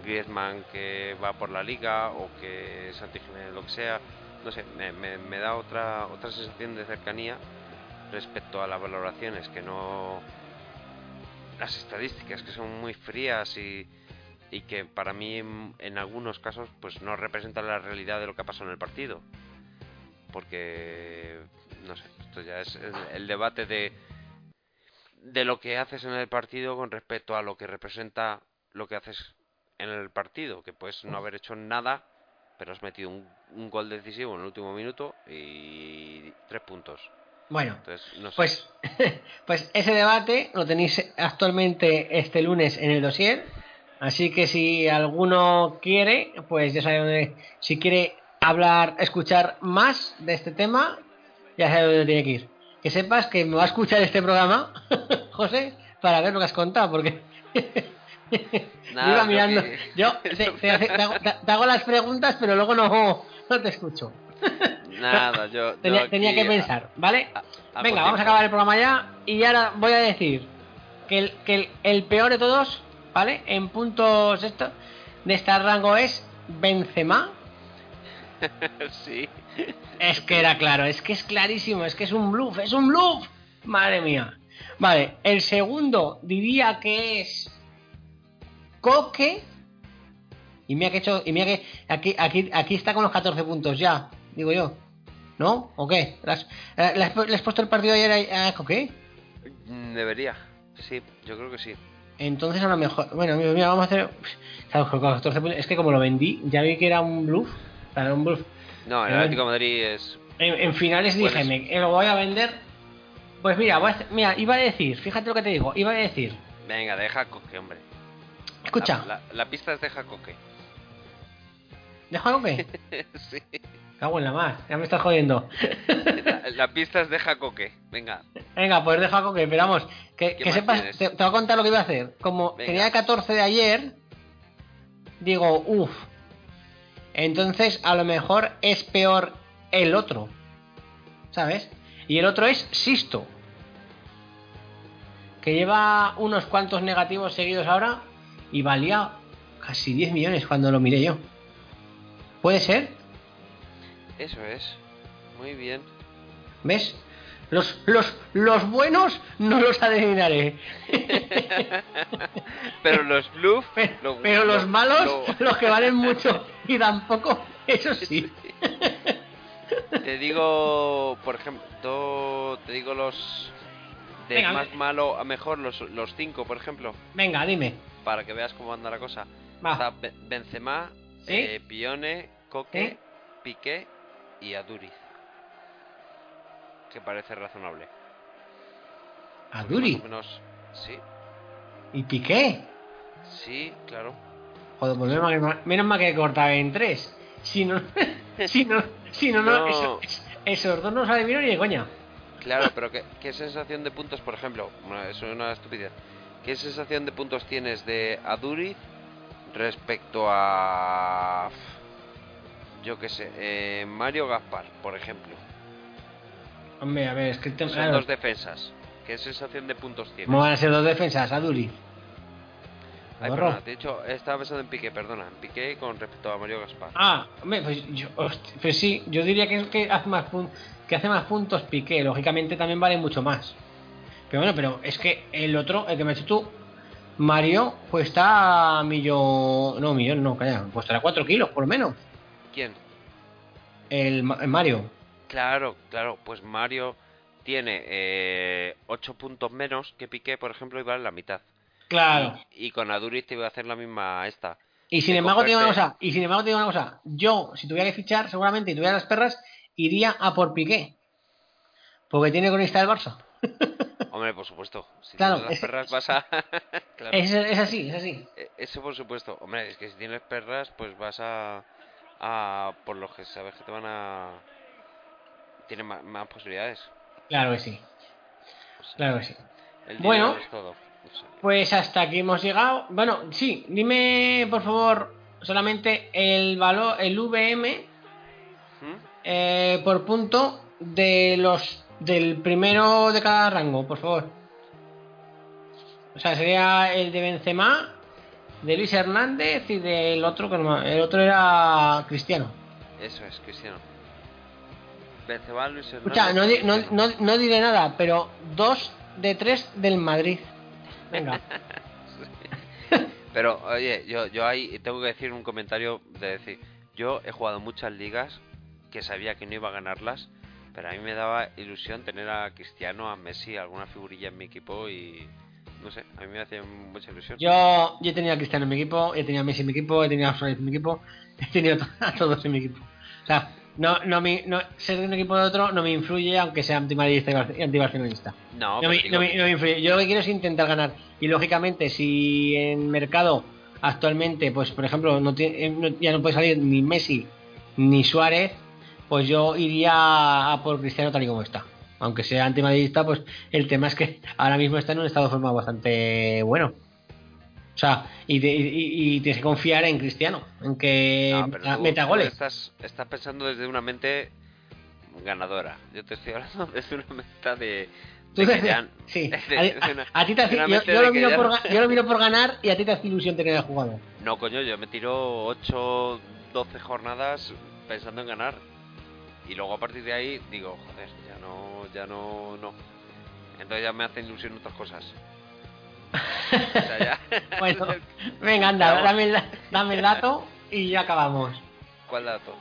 Griezmann que va por la liga o que Santi Jiménez lo que sea, no sé, me, me, da otra otra sensación de cercanía respecto a las valoraciones que no las estadísticas que son muy frías y, y que para mí en, en algunos casos pues no representan la realidad de lo que ha pasado en el partido. Porque no sé esto ya es el, el debate de de lo que haces en el partido con respecto a lo que representa lo que haces en el partido que puedes no haber hecho nada pero has metido un, un gol decisivo en el último minuto y tres puntos. Bueno, entonces no sé. pues, pues ese debate lo tenéis actualmente este lunes en el dossier. Así que si alguno quiere, pues ya sabe dónde. Si quiere hablar, escuchar más de este tema, ya sabe dónde tiene que ir. Que sepas que me va a escuchar este programa, José, para ver lo que has contado, porque. Nada, iba mirando. que- Yo te, te- te hago, te- te hago las preguntas, pero luego no, no te escucho. nada yo Tenía, yo tenía aquí que pensar, ¿vale? a- a Venga, vamos a acabar el programa ya. Y ahora voy a decir que el, que el, el peor de todos, ¿vale? En puntos esto, de este rango es Benzema. sí Es que era claro, es que es clarísimo, es que es un bluff, es un bluff. Madre mía. Vale, el segundo diría que es Coque. Y mira que he hecho, y mira que aquí, aquí, aquí está con los 14 puntos ya, digo yo. ¿No? ¿O qué? ¿Le has, eh, le has puesto el partido ayer a, a Coque? Debería, sí, yo creo que sí. Entonces a lo mejor. Bueno, mira, mira, vamos a hacer. Claro, con 14 puntos. Es que como lo vendí, ya vi que era un bluff. Era un bluff. No, el Atlético de Madrid es. En, en finales dije, me, eh, lo voy a vender. Pues mira, voy a mira, iba a decir, fíjate lo que te digo, iba a decir. Venga, deja coque, hombre. Escucha, La, la- la pista es deja coque. ¿deja Coque? sí. Cago en la más, ya me estás jodiendo. La, la pista es deja coque. Venga. Venga, pues deja Coque, pero vamos, que, ¿Qué que más sepas, te, te voy a contar lo que iba a hacer. Como Venga. tenía 14 de ayer, digo, uff. Entonces a lo mejor es peor el otro. ¿Sabes? Y el otro es Sisto. Que lleva unos cuantos negativos seguidos ahora y valía casi 10 millones cuando lo miré yo. ¿Puede ser? Eso es. Muy bien. ¿Ves? Los, los, los buenos no los adivinaré. Pero los bluff. Pero, lo- pero los lo- malos, lo- los que valen mucho y tampoco, eso sí. Te digo, por ejemplo, te digo los de Venga, más malo a mejor, los, los cinco, por ejemplo, Venga, dime. para que veas cómo anda la cosa. Va. Está Be- Benzema, ¿Sí? eh, Pione, Coque, ¿Sí? Piqué y Aduriz. que parece razonable. A Más Duri o menos, sí, y Piqué. sí, claro. Joder, pues menos mal que, menos mal que cortaba en tres. Si no, si no, si no, no, No. eso- es- esos dos no se adivino ni de coña. Claro, pero ¿qué, qué sensación de puntos, por ejemplo? Bueno, eso es una estupidez. ¿Qué sensación de puntos tienes de Aduriz respecto a. Yo qué sé, eh, Mario Gaspar, por ejemplo? Hombre, a ver, es que Son claro, dos defensas. ¿Qué sensación de puntos tienes? ¿cómo van a ser dos defensas? A Duri. Ay, perdona, de hecho, estaba pensando en Piqué, perdona, en Piqué con respecto a Mario Gaspar. Ah, hombre, pues, yo, pues sí, yo diría que, es que, hace más pun- que hace más puntos Piqué, lógicamente también vale mucho más. Pero bueno, pero es que el otro, el que me has dicho tú, Mario, pues está a millón. No, millón, no, calla, pues estará 4 kilos por lo menos. ¿Quién? El, el Mario. Claro, claro, pues Mario tiene 8 puntos menos que Piqué, por ejemplo, y vale la mitad. Claro. Y, y con Aduriz te iba a hacer la misma esta. Y sin embargo, te digo una cogerte- cosa, y sin embargo, te digo una cosa, yo, si tuviera que fichar, seguramente, y tuviera las perras, iría a por Piqué. Porque tiene cronista del Barça. Hombre, por supuesto. Si Claro, tienes las es- perras vas a... claro. Es, es así, es así. E- Eso por supuesto. Hombre, es que si tienes perras, pues vas a... a por los que sabes que te van a... Tienen más, posibilidades. Claro que sí, O sea, claro que sí. Bueno. dinero es todo. O sea, Pues hasta aquí hemos llegado. Bueno, sí, dime por favor solamente el valor, el VM ¿hmm? eh, por punto de los del primero de cada rango, por favor. O sea, sería el de Benzema, de Luis Hernández y del otro que no el otro era Cristiano. Eso es, Cristiano. Benzema, Luis Escucha, Hernández, no, di- no, no diré nada, pero dos de tres del Madrid. Venga. Pero, oye, yo, yo ahí tengo que decir un comentario de decir, yo he jugado muchas ligas que sabía que no iba a ganarlas, pero a mí me daba ilusión tener a Cristiano, a Messi, alguna figurilla en mi equipo y no sé, a mí me hacía mucha ilusión. Yo, yo he tenido a Cristiano en mi equipo, he tenido a Messi en mi equipo, he tenido a Suárez en mi equipo, he tenido a todos en mi equipo. O sea, no, no, me, no ser de un equipo de otro no me influye, aunque sea antimadridista y bar- y antibarcelonista. No, No, me, digo, no me- no me influye. Yo lo que quiero es intentar ganar. Y lógicamente, si en mercado actualmente, pues por ejemplo, no tiene- eh, ya no puede salir ni Messi ni Suárez, pues yo iría a por Cristiano tal y como está. Aunque sea antimadridista, pues el tema es que ahora mismo está en un estado de forma bastante bueno. O sea, y, de- y- y tienes que confiar en Cristiano, en que no, meta- tú- meta goles. Estás, estás pensando desde una mente ganadora. Yo te estoy hablando desde una mente de... Te- sí. A, ti te yo, lo miro por, no- ga- yo lo miro por ganar y a ti te hace ilusión tener el jugador. No, coño, yo me tiro 8, 12 jornadas pensando en ganar. Y luego a partir de ahí digo, joder, ya no, ya no, no. Entonces ya me hacen ilusión otras cosas. O sea, ya. Bueno, venga, anda, dame el, dame el dato y ya acabamos. ¿Cuál dato?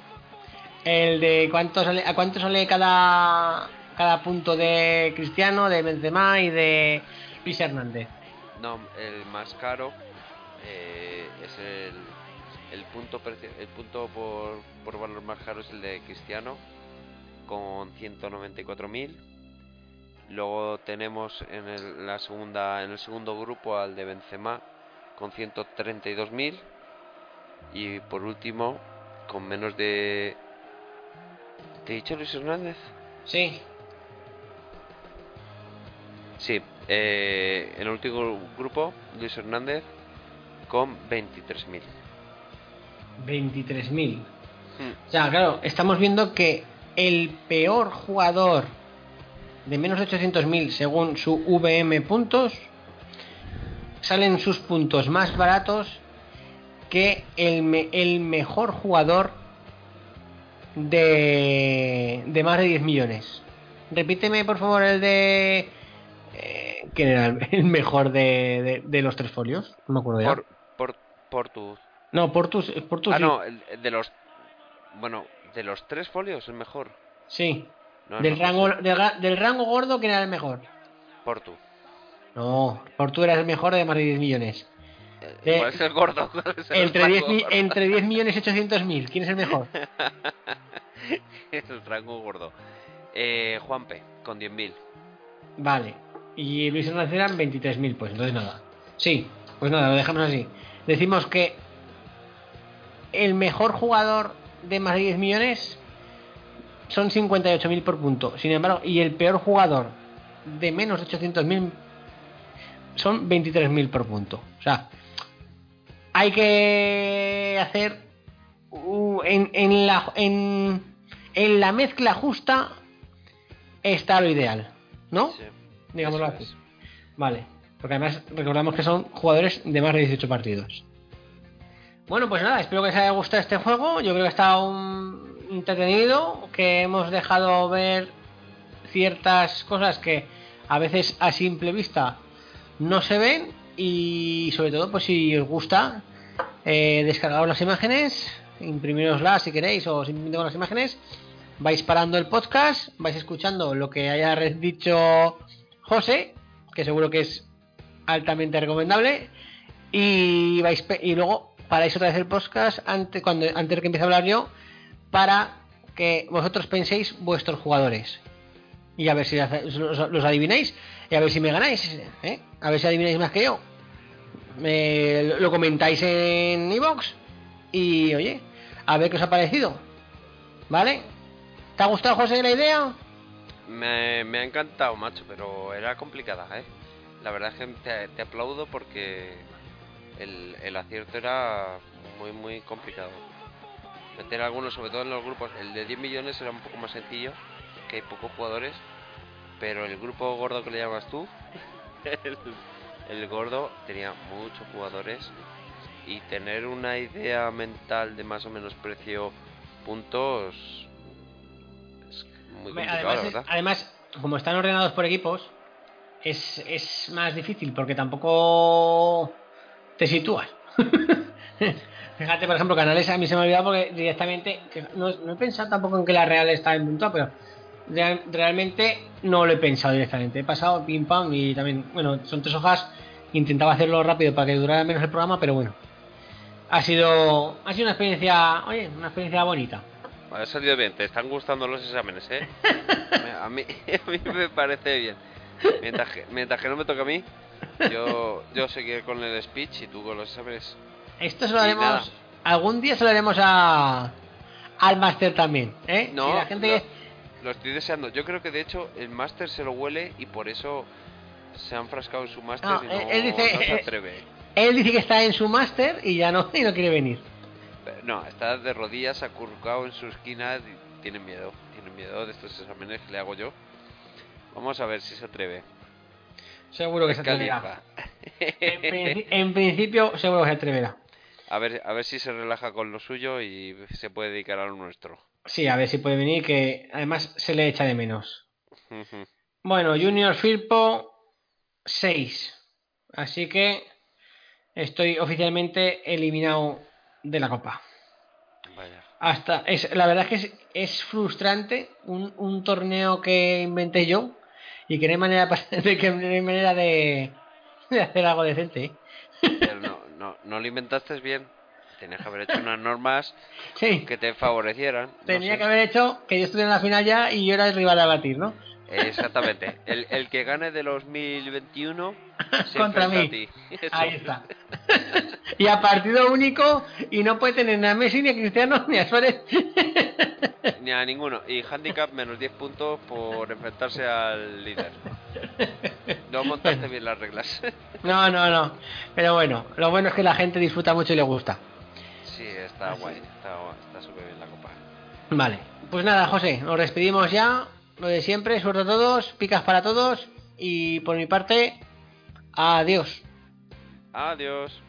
El de cuánto sale, a cuánto sale cada, cada punto de Cristiano, de Benzema y de Luis Hernández. No, el más caro eh, es el, el punto el punto por, por valor más caro es el de Cristiano con 194.000. Luego tenemos en el, la segunda en el segundo grupo al de Benzema con 132.000 y por último con menos de ¿Te he dicho Luis Hernández? Sí, Sí, eh, en el último grupo Luis Hernández con 23.000. 23.000. Hmm. O sea, claro, estamos viendo que el peor jugador de menos de 800.000 según su VM puntos salen sus puntos más baratos que el, me- el mejor jugador de, de más de 10 millones. Repíteme por favor el de... eh, ¿Quién era el, mejor de, de- de los tres folios? No me acuerdo ya. Por, por. No, Portus, Portus Ah, sí. no, el- el de los. Bueno, de los tres folios, el mejor. Sí. No, del, no, rango, del, ra- del rango gordo, ¿quién era el mejor? Portu. No, Portu era el mejor de más de 10 millones. Eh, ¿Cuál es el gordo? ¿Cuál es el Entre 10, rango mi- gordo? entre 10 millones 800 mil, ¿quién es el mejor? el rango gordo. Eh, Juanpe, con 10.000. Vale. Y Luis Hernández eran 23.000, pues entonces nada. Sí, pues nada, lo dejamos así. Decimos que el mejor jugador de más de 10 millones son 58.000 por punto. Sin embargo, y el peor jugador de menos de 800.000 son 23.000 por punto. O sea, hay que hacer uh, en, en la en, en la mezcla justa está lo ideal, ¿no? Sí, Digámoslo así. Vale, porque además recordamos que son jugadores de más de 18 partidos. Bueno, pues nada, espero que os haya gustado este juego. Yo creo que estado un- entretenido, que hemos dejado ver ciertas cosas que a veces a simple vista no se ven y sobre todo, pues si os gusta, eh, las imágenes, imprimiroslas si queréis o simplemente con las imágenes, vais parando el podcast, vais escuchando lo que haya dicho José, que seguro que es altamente recomendable, y vais y luego paráis otra vez el podcast antes, cuando, antes de que empiece a hablar yo, para que vosotros penséis vuestros jugadores. Y a ver si los, adivináis, y a ver si me ganáis, ¿eh? a ver si adivináis más que yo. Me- lo- comentáis en iVoox y oye, a ver qué os ha parecido. ¿Vale? ¿Te ha gustado, José, la idea? Me, ha encantado, macho, pero era complicada, ¿eh? La verdad es que te aplaudo porque el, el acierto era muy, muy complicado. Meter algunos, sobre todo en los grupos, el de 10 millones era un poco más sencillo, que hay pocos jugadores, pero el grupo gordo que le llamas tú, el, el gordo tenía muchos jugadores y tener una idea mental de más o menos precio puntos es muy complicado, Además, la es- verdad. además, como están ordenados por equipos, es, es más difícil porque tampoco te sitúas. Fíjate, por ejemplo, Canales a mí se me ha olvidado porque directamente, no, no he pensado tampoco en que la Real está en punto, pero real- realmente no lo he pensado directamente. He pasado pim pam y también, bueno, son tres hojas. Intentaba hacerlo rápido para que durara menos el programa, pero bueno. Ha sido, ha sido una experiencia, oye, una experiencia bonita. Ha salido bien, te están gustando los exámenes, ¿eh? Me- a, mí, a mí me parece bien. Mientras que, mientras que no me toca a mí, yo, yo seguiré con el speech y tú con los exámenes. Esto se lo haremos. nada. Algún día se lo haremos a. Al máster también, ¿eh? No, la gente. lo, lo estoy deseando. Yo creo que de hecho el máster se lo huele y por eso se han frascado en su máster No, y no, él- dice- no se atreve. Él dice que está en su máster y ya no, y no quiere venir. Pero No, está de rodillas, acurrucado en su esquina y tiene miedo. Tiene miedo de estos exámenes que le hago yo. Vamos a ver si se atreve. Seguro que se atreverá. Califa. En, princi- en principio, seguro que se atreverá. A ver, a ver si se relaja con lo suyo y se puede dedicar a lo nuestro. Sí, a ver si puede venir, que además se le echa de menos. Bueno, Junior Firpo 6. Así que estoy oficialmente eliminado de la copa. Vaya. Hasta es, la verdad es que es, es frustrante un, un torneo que inventé yo y que no hay manera de que no hay manera de, de hacer algo decente. ¿eh? Pero no, no, no lo inventaste bien. Tenías que haber hecho unas normas Sí, que te favorecieran. no tenía sé. que haber hecho que yo estuviera en la final ya y yo era el rival a batir, ¿no? Exactamente. El, el que gane de los 1021 se Contra mí. a ti. Eso. Ahí está. y a partido único y no puede tener ni a Messi, ni a Cristiano, ni a Suárez. Ni a ninguno. Y handicap menos 10 puntos por enfrentarse al líder. No montaste bien las reglas. no, no, no. Pero bueno, lo bueno es que la gente disfruta mucho y le gusta. Sí, está guay. Está está súper bien la copa. Vale, pues nada, José, nos despedimos ya lo de siempre, suerte a todos, picas para todos y por mi parte, adiós. Adiós.